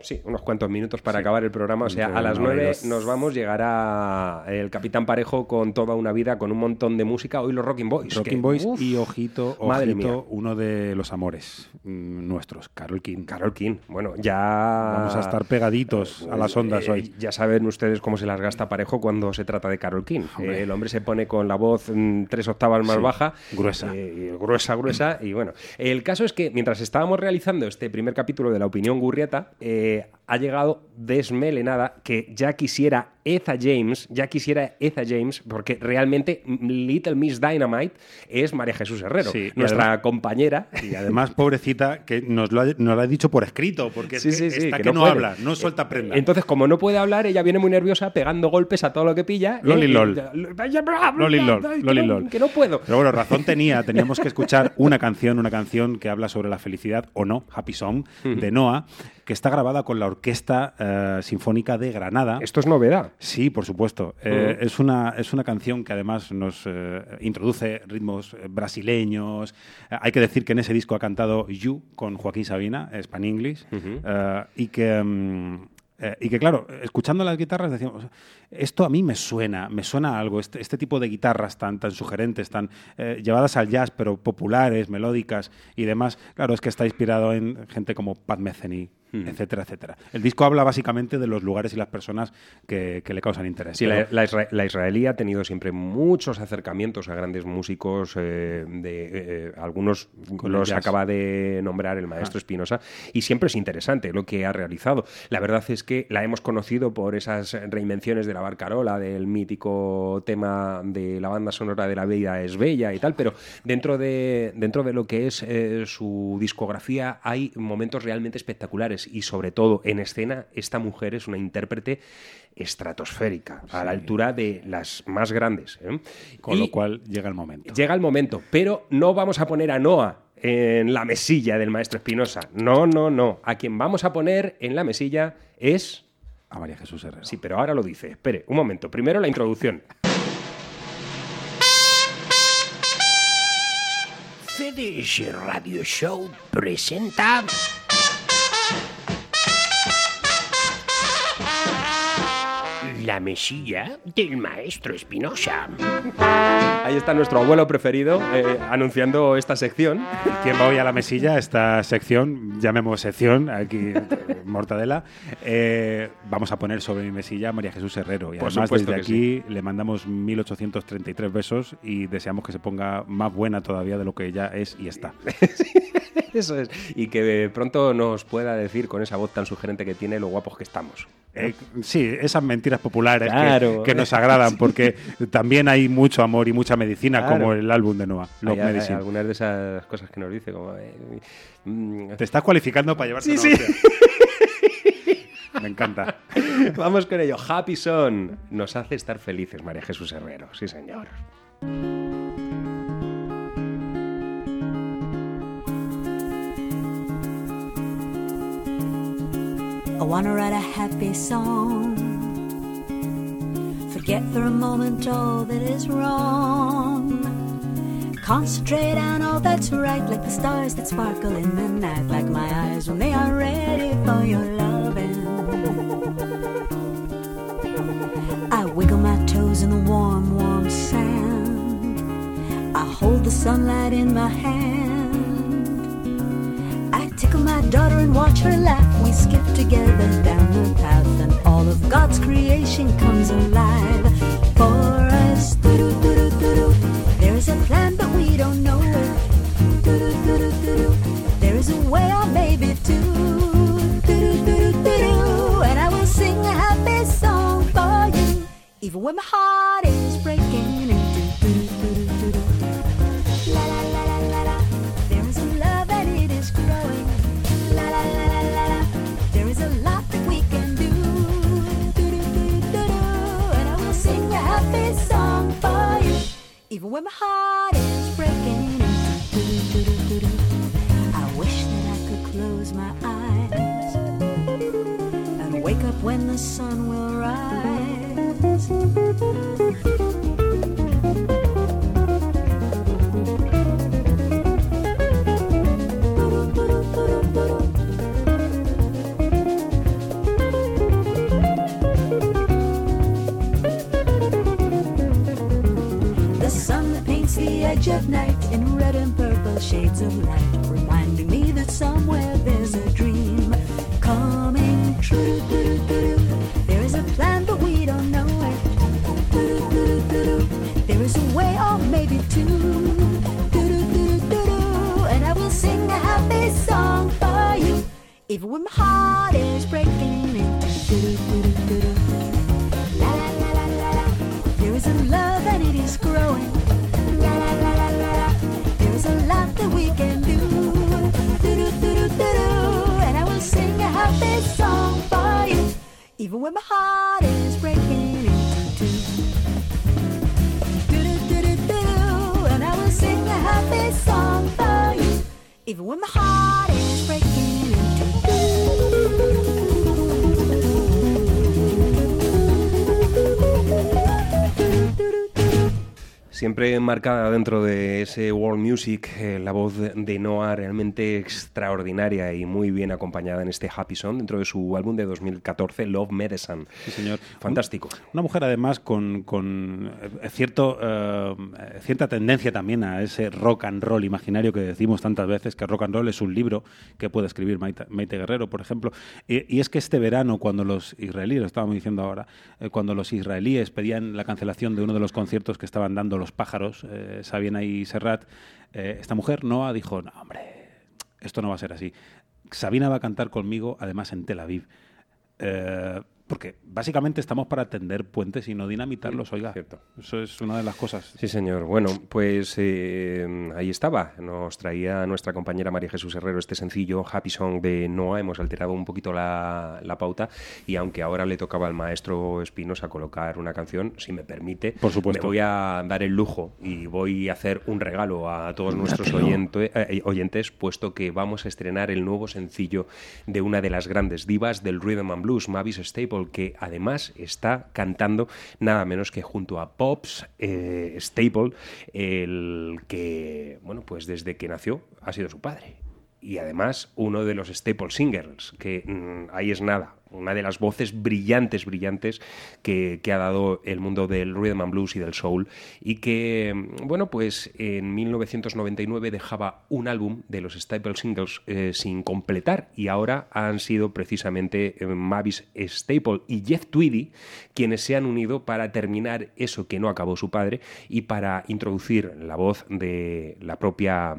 sí, unos cuantos minutos para acabar el programa. O sea, Entre a las nueve nos vamos, llegará el Capitán Parejo con toda una vida, con un montón de música. Hoy los Rocking Boys. Rocking que, Boys uf, y ojito, madre mía. ojito, uno de los amores mm, nuestros, Carol King. Carol King. Bueno, ya. Vamos a estar pegaditos a las ondas Eh, hoy. Ya saben ustedes cómo se las gasta Parejo cuando se trata de Carol King. Hombre. Eh, el hombre se pone con la voz mm, tres octavas más Sí, baja. gruesa. eh, gruesa, gruesa. Y bueno, el caso es que mientras estábamos realizando este primer capítulo de la opinión gurrieta, eh, ha llegado desmelenada que ya quisiera Etha James, ya quisiera Etha James, porque realmente Little Miss Dynamite es María Jesús Herrero, Sí, nuestra además- compañera. Y además, pobrecita, que nos lo ha, nos lo ha dicho por escrito, porque es Sí, que sí, sí, está que que, no habla, no suelta prenda. Entonces, como no puede hablar, ella viene muy nerviosa pegando golpes a todo lo que pilla. ¿eh? Loli Y- lol. Loli lol, loli lol. Que no puedo. Pero bueno, razón tenía, teníamos que escuchar una canción, una canción que habla sobre la felicidad o no, Happy Song, de Noah, que está grabada con la Orquesta eh, Sinfónica de Granada. Esto es novedad. Sí, por supuesto. Eh, es, una, es una canción que además nos eh, introduce ritmos eh, brasileños. Eh, hay que decir que en ese disco ha cantado You con Joaquín Sabina, Span English, y que... mm, eh, y que claro, escuchando las guitarras decíamos, esto a mí me suena, me suena a algo, este, este tipo de guitarras tan, tan sugerentes, tan eh, llevadas al jazz, pero populares, melódicas y demás. Claro, es que está inspirado en gente como Pat Metheny, etcétera, etcétera. El disco habla básicamente de los lugares y las personas que, que le causan interés. Sí, Pero- la, la isra- la israelí ha tenido siempre muchos acercamientos a grandes músicos, eh, de, eh, algunos Con los acaba de nombrar el maestro Ah. Espinosa, y siempre es interesante lo que ha realizado. La verdad es que la hemos conocido por esas reinvenciones de la Barcarola, del mítico tema de la banda sonora de La Vida es Bella y tal, pero dentro de, dentro de lo que es eh, su discografía hay momentos realmente espectaculares y sobre todo en escena esta mujer es una intérprete estratosférica, a la altura de las más grandes. ¿eh? Con Y lo cual llega el momento. llega el momento, pero no vamos a poner a Noah en la mesilla del maestro Espinosa. No, no, no. A quien vamos a poner en la mesilla es... A María Jesús Herrero. Sí, pero ahora lo dice. Espere, un momento. Primero la introducción. CDS Radio Show presenta. La mesilla del maestro Espinosa. Ahí está nuestro abuelo preferido eh, anunciando esta sección. ¿Quién va hoy a la mesilla? Esta sección, llamemos sección, aquí Mortadela. Eh, vamos a poner sobre mi mesilla a María Jesús Herrero. Y Por además supuesto desde aquí le mandamos 1833 besos y deseamos que se ponga más buena todavía de lo que ya es y está. Eso es. Y que pronto nos pueda decir con esa voz tan sugerente que tiene lo guapos que estamos. Eh, sí, esas mentiras populares que- Claro. que, nos agradan, porque también hay mucho amor y mucha medicina, Claro. como el álbum de Noah, Love Hay- hay Medicine. algunas de esas cosas que nos dice, como. eh, mm, Te estás cualificando para llevarte Sí, una sí. Me encanta. Vamos con ello. Happy Son nos hace estar felices, María Jesús Herrero. Sí, señor. I wanna write a happy song. Forget for a moment all that is wrong. Concentrate on all that's right, like the stars that sparkle in the night, like my eyes when they are ready for your loving. I wiggle my toes in the warm, warm sand. I hold the sunlight in my hand. Tickle my daughter and watch her laugh. We skip together down the path, and all of God's creation comes alive for us. There is a plan, but we don't know it. There is a way, or maybe two. And I will sing a happy song for you, even when my heart is breaking even when my heart is breaking. I wish that I could close my eyes and wake up when the sun will rise. Edge of night in red and purple shades of light, reminding me that somewhere there's a dream coming true. There is a plan, but we don't know it. There is a way, or maybe two. And I will sing a happy song for you, even when my heart is breaking into. Happy song for you, even when my heart is breaking into two. Do-do-do-do-do. And I will sing a happy song for you, even when my heart is breaking into Siempre enmarcada dentro de ese world music, eh, la voz de- Noah realmente extraordinaria y muy bien acompañada en este Happy Song dentro de su álbum de 2014, Love Medicine. Sí, señor. Fantástico. Una mujer además con, con, eh, cierto, eh, cierta tendencia también a ese rock and roll imaginario que decimos tantas veces, que rock and roll es un libro que puede escribir Maite, Maite Guerrero, por ejemplo. Y, y es que este verano, cuando los israelíes, lo estábamos diciendo ahora, eh, cuando los israelíes pedían la cancelación de uno de los conciertos que estaban dando los pájaros, eh, Sabina y Serrat, eh, esta mujer, Noah, dijo, no, hombre, esto no va a ser así. Sabina va a cantar conmigo, además en Tel Aviv. Eh, porque básicamente estamos para tender puentes y no dinamitarlos, oiga. Eso es una de las cosas. Sí, señor. Bueno, pues eh, ahí estaba. Nos traía nuestra compañera María Jesús Herrero este sencillo Happy Song de Noah. Hemos alterado un poquito la, la pauta y aunque ahora le tocaba al maestro Espinosa colocar una canción, si me permite, Por supuesto. me voy a dar el lujo y voy a hacer un regalo a todos nuestros oyente- eh, oyentes, puesto que vamos a estrenar el nuevo sencillo de una de las grandes divas del rhythm and blues, Mavis Que además está cantando nada menos que junto a Pops eh, Staple, el que, bueno, pues desde que nació ha sido su padre. Y además uno de los staple singers, que mm, ahí es nada, una de las voces brillantes, brillantes que, ha dado el mundo del rhythm and blues y del soul y que, mm, bueno, pues en 1999 dejaba un álbum de los staple singles eh, sin completar y ahora han sido precisamente eh, Mavis Staple y Jeff Tweedy quienes se han unido para terminar eso que no acabó su padre y para introducir la voz de la propia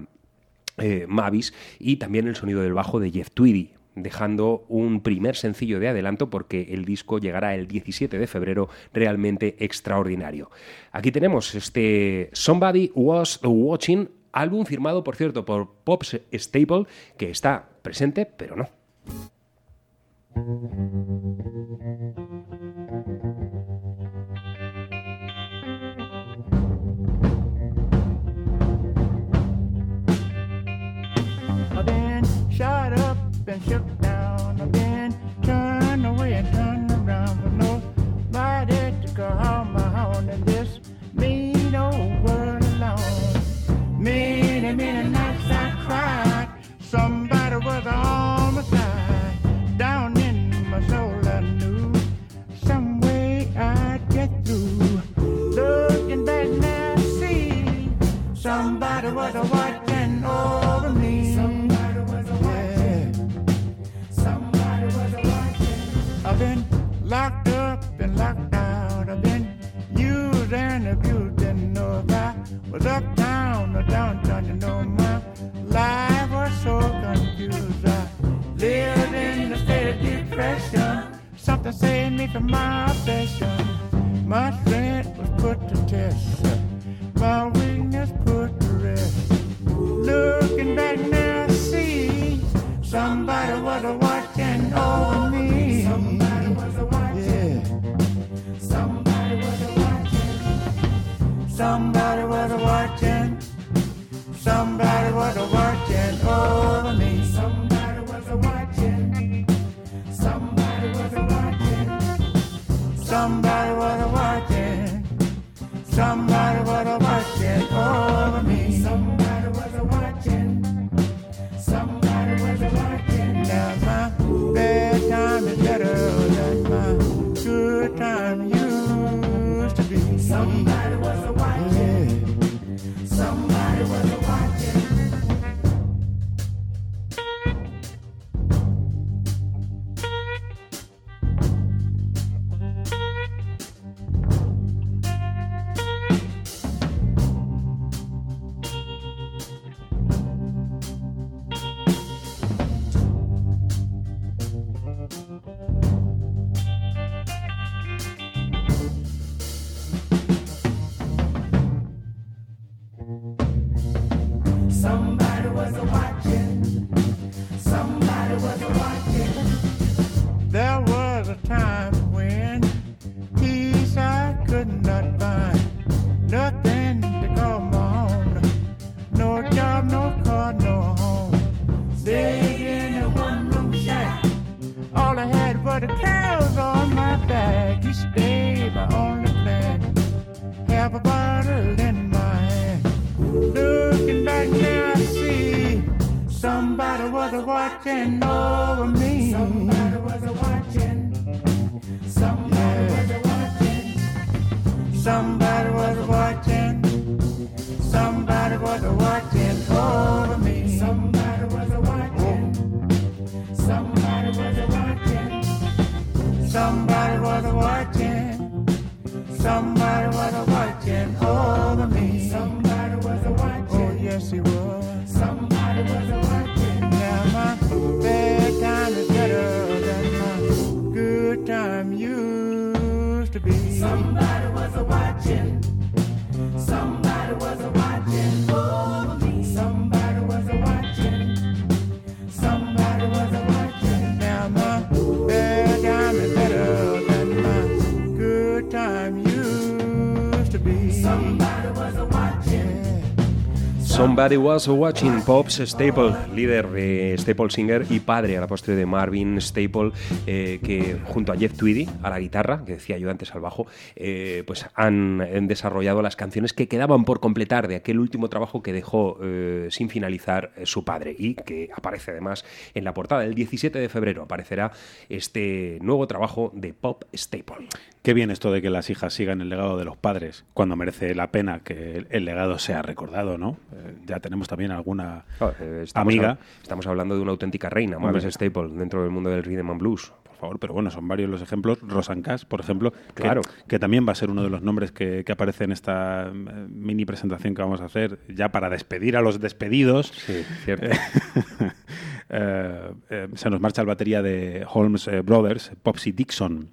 eh, Mavis y también el sonido del bajo de Jeff Tweedy dejando un primer sencillo de adelanto porque el disco llegará el 17 de febrero realmente extraordinario. Aquí tenemos este Somebody Was Watching, álbum firmado por cierto por Pops Staple que está presente pero no. And shook down. I've been turned away and turned around with nobody to call my own in this mean old world alone. Many, many nights I cried. Somebody was on my side. Down in my soul I knew some way I'd get through. Looking back now, I see somebody was watching Something saved me from my obsession. My strength was put to test. My weakness put to rest. Looking back now, I see somebody Somebody Was Watching Pops Staple, líder de Staple Singer y padre a la postre de Marvin Staple, eh, que junto a Jeff Tweedy a la guitarra, que decía yo antes al bajo, eh, pues han, desarrollado las canciones que quedaban por completar de aquel último trabajo que dejó eh, sin finalizar su padre y que aparece además en la portada. El 17 de febrero aparecerá este nuevo trabajo de Pop Staple. Qué bien esto de que las hijas sigan el legado de los padres, cuando merece la pena que el, legado sea recordado, ¿no? Eh, ya tenemos también alguna eh, estamos amiga. estamos hablando de una auténtica reina. Mavis Staple, dentro del mundo del rhythm and blues. Por favor, pero bueno, son varios los ejemplos. Rosan Cass, por ejemplo, que- Claro. que, también va a ser uno de los nombres que, que aparece en esta eh, mini presentación que vamos a hacer, ya para despedir a los despedidos. Sí, cierto. Eh, se nos marcha el batería de Holmes Brothers, Popsy Dixon.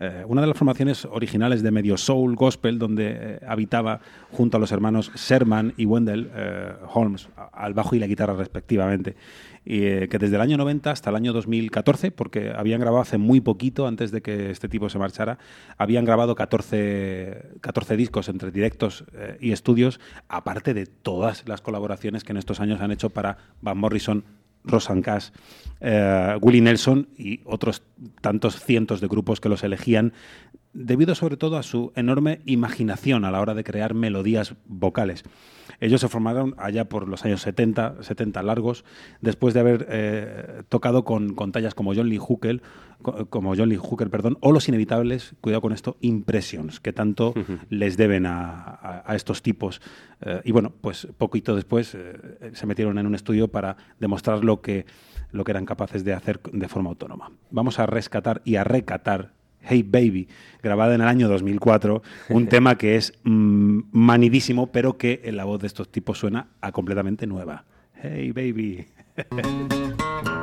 Eh, una de las formaciones originales de medio soul gospel donde eh, habitaba junto a los hermanos Sherman y Wendell eh, Holmes al bajo y la guitarra respectivamente. Y que desde el año 90 hasta el año 2014 porque habían grabado hace muy poquito antes de que este tipo se marchara habían grabado 14, 14 discos entre directos y estudios aparte de todas las colaboraciones que en estos años han hecho para Van Morrison Rosan Cash, eh, Willie Nelson y otros tantos cientos de grupos que los elegían debido sobre todo a su enorme imaginación a la hora de crear melodías vocales. Ellos se formaron allá por los años 70, 70 largos, después de haber eh, tocado con, con tallas como John Lee Hooker, co- como John Lee Hooker, perdón, o los inevitables, cuidado con esto, Impressions, que tanto les deben a, a- a estos tipos. Eh, y bueno, pues poquito después eh, se metieron en un estudio para demostrar lo que, lo que eran capaces de hacer de forma autónoma. Vamos a rescatar y a recatar Hey Baby, grabada en el año 2004, un tema que es mm, manidísimo, pero que en la voz de estos tipos suena a completamente nueva. Hey Baby.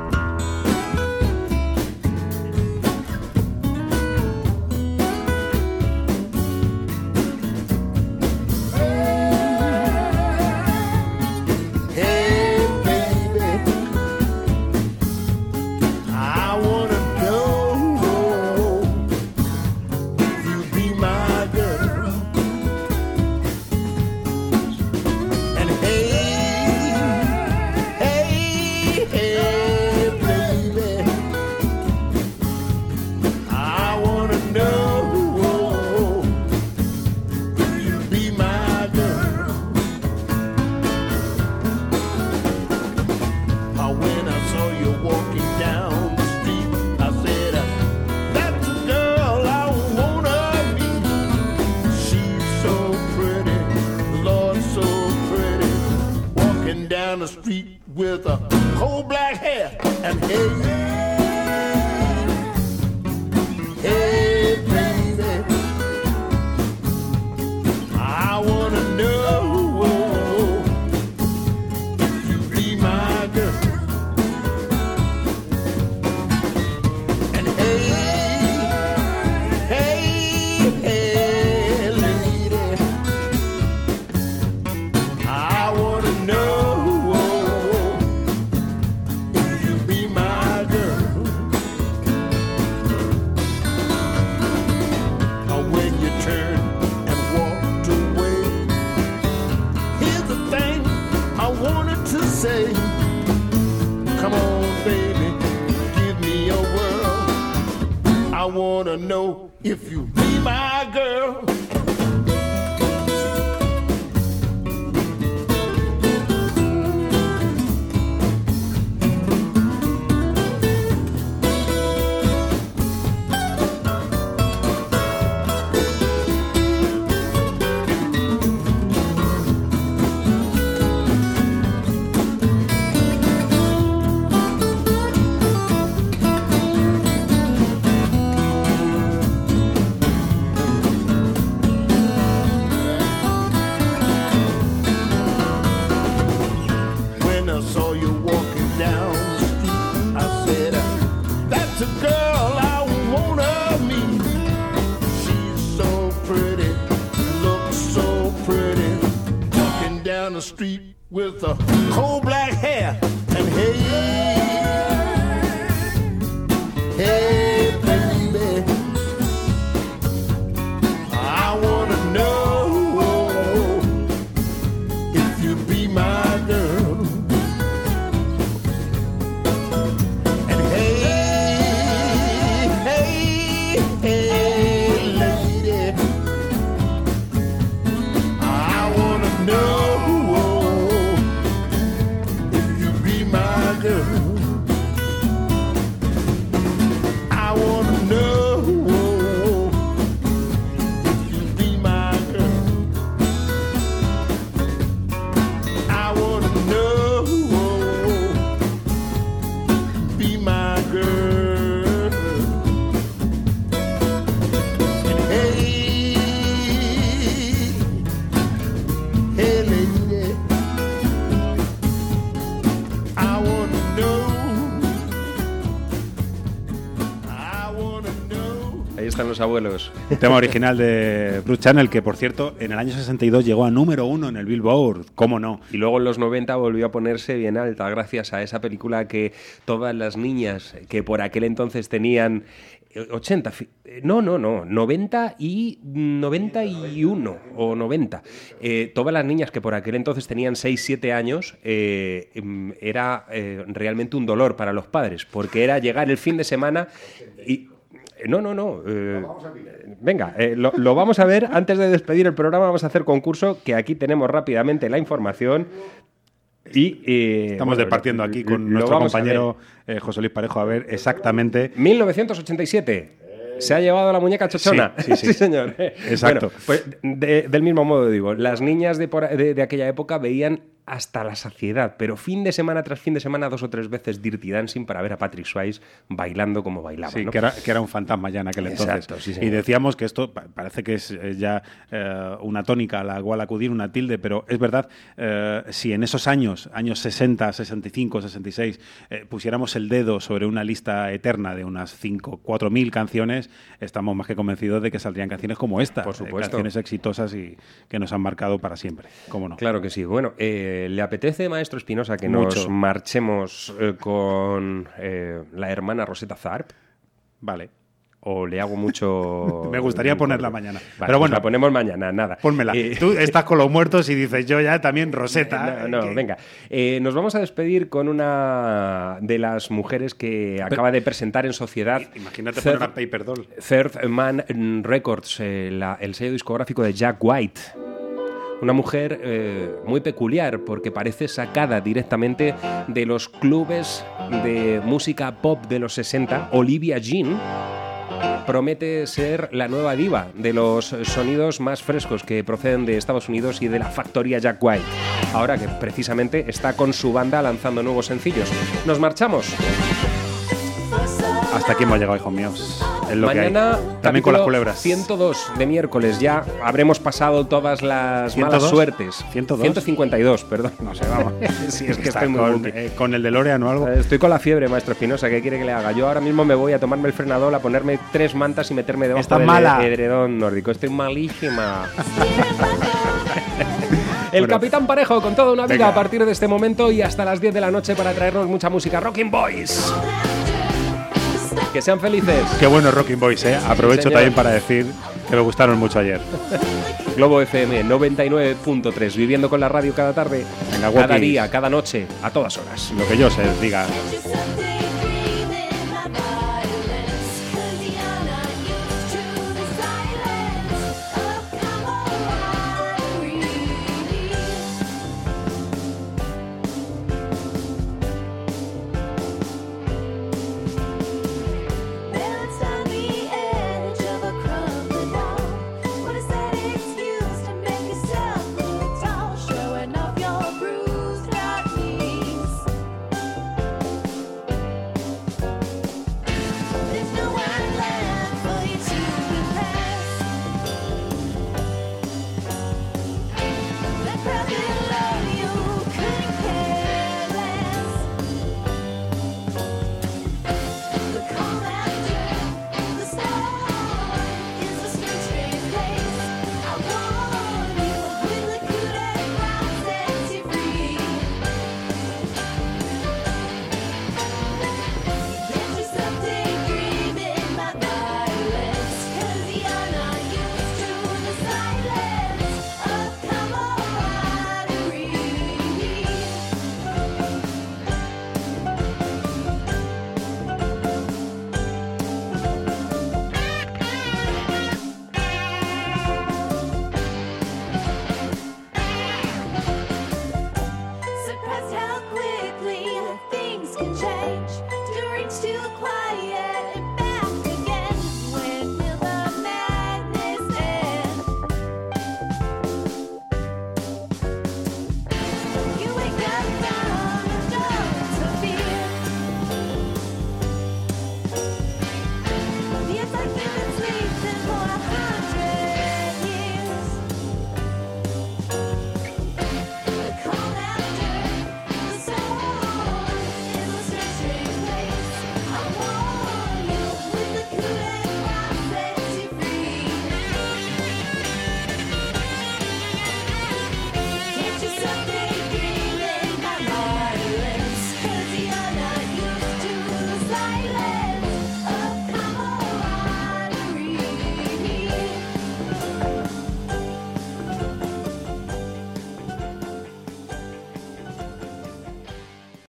the street with a coal black hair and hey, wanna know if you be my girl. Están los abuelos. Tema original de Bruce Channel, que por cierto, en el año 62 llegó a número uno en el Billboard. ¿Cómo no? Y luego en los 90 volvió a ponerse bien alta gracias a esa película que todas las niñas que por aquel entonces tenían eh, 80, fi- eh, no, no, no, 90 y 91 o 90. Eh, todas las niñas que por aquel entonces tenían 6, 7 años, eh, mm, era eh, realmente un dolor para los padres, porque era llegar el fin de semana. Eh, No, no, no. eh, venga, eh, lo, lo vamos a ver. Antes de despedir el programa, vamos a hacer concurso, que aquí tenemos rápidamente la información. Y, eh, Estamos bueno, departiendo aquí con nuestro compañero eh, José Luis Parejo a ver exactamente 1987. Se ha llevado la muñeca chochona. Sí, sí, sí. señor. Exacto. Bueno, pues de- del mismo modo digo, las niñas de, por- de- de aquella época veían hasta la saciedad, pero fin de semana tras fin de semana, dos o tres veces Dirty Dancing para ver a Patrick Swayze bailando como bailaba. Sí, ¿no? que, era, que era un fantasma ya en aquel entonces. Exacto, sí, y decíamos que esto pa- parece que es eh, ya eh, una tónica a la cual acudir, una tilde, pero es verdad, eh, si en esos años, años 60, 65, 66, eh, pusiéramos el dedo sobre una lista eterna de unas 5, 4 mil canciones, estamos más que convencidos de que saldrían canciones como esta. Por supuesto. canciones exitosas y que nos han marcado para siempre. ¿Cómo no? Claro que sí. Bueno, eh, ¿le apetece, maestro Espinosa, que nos marchemos eh, con eh, la hermana Rosetta Tharp? Vale. O le hago mucho... Me gustaría ponerla mañana. Vale, Pero pues bueno. la ponemos mañana, nada. Pónmela. Eh, Tú estás con los muertos y dices yo ya también Rosetta. No, no, venga. Eh, nos vamos a despedir con una de las mujeres que acaba de presentar en sociedad. Imagínate Third- poner a Paper Doll. Third Man Records, eh, la- el sello discográfico de Jack White. Una mujer eh, muy peculiar porque parece sacada directamente de los clubes de música pop de los 60. Olivia Jean promete ser la nueva diva de los sonidos más frescos que proceden de Estados Unidos y de la factoría Jack White. Ahora que precisamente está con su banda lanzando nuevos sencillos. Nos marchamos. Hasta aquí hemos llegado, hijos míos. Es lo Mañana que hay. También con las culebras. 102 de miércoles. Ya habremos pasado todas las malas 102? suertes. 102. 152, perdón. No sé, vamos. sí, es que Está estoy muy con, eh, con el DeLorean o algo. Eh, Estoy con la fiebre, maestro Espinosa. ¿Qué quiere que le haga? Yo ahora mismo me voy a tomarme el frenador, a ponerme tres mantas y meterme debajo Estás del mala. edredón nórdico. Estoy malísima. El Bueno. Capitán Parejo con toda una vida Venga. a partir de este momento y hasta las 10 de la noche para traernos mucha música. Rocking Boys. Que sean felices. Qué bueno Rocking Boys, ¿eh? Aprovecho también para decir que me gustaron mucho ayer. Globo FM 99.3, viviendo con la radio cada tarde, Venga, cada día, cada noche, a todas horas. Lo que yo sé, diga.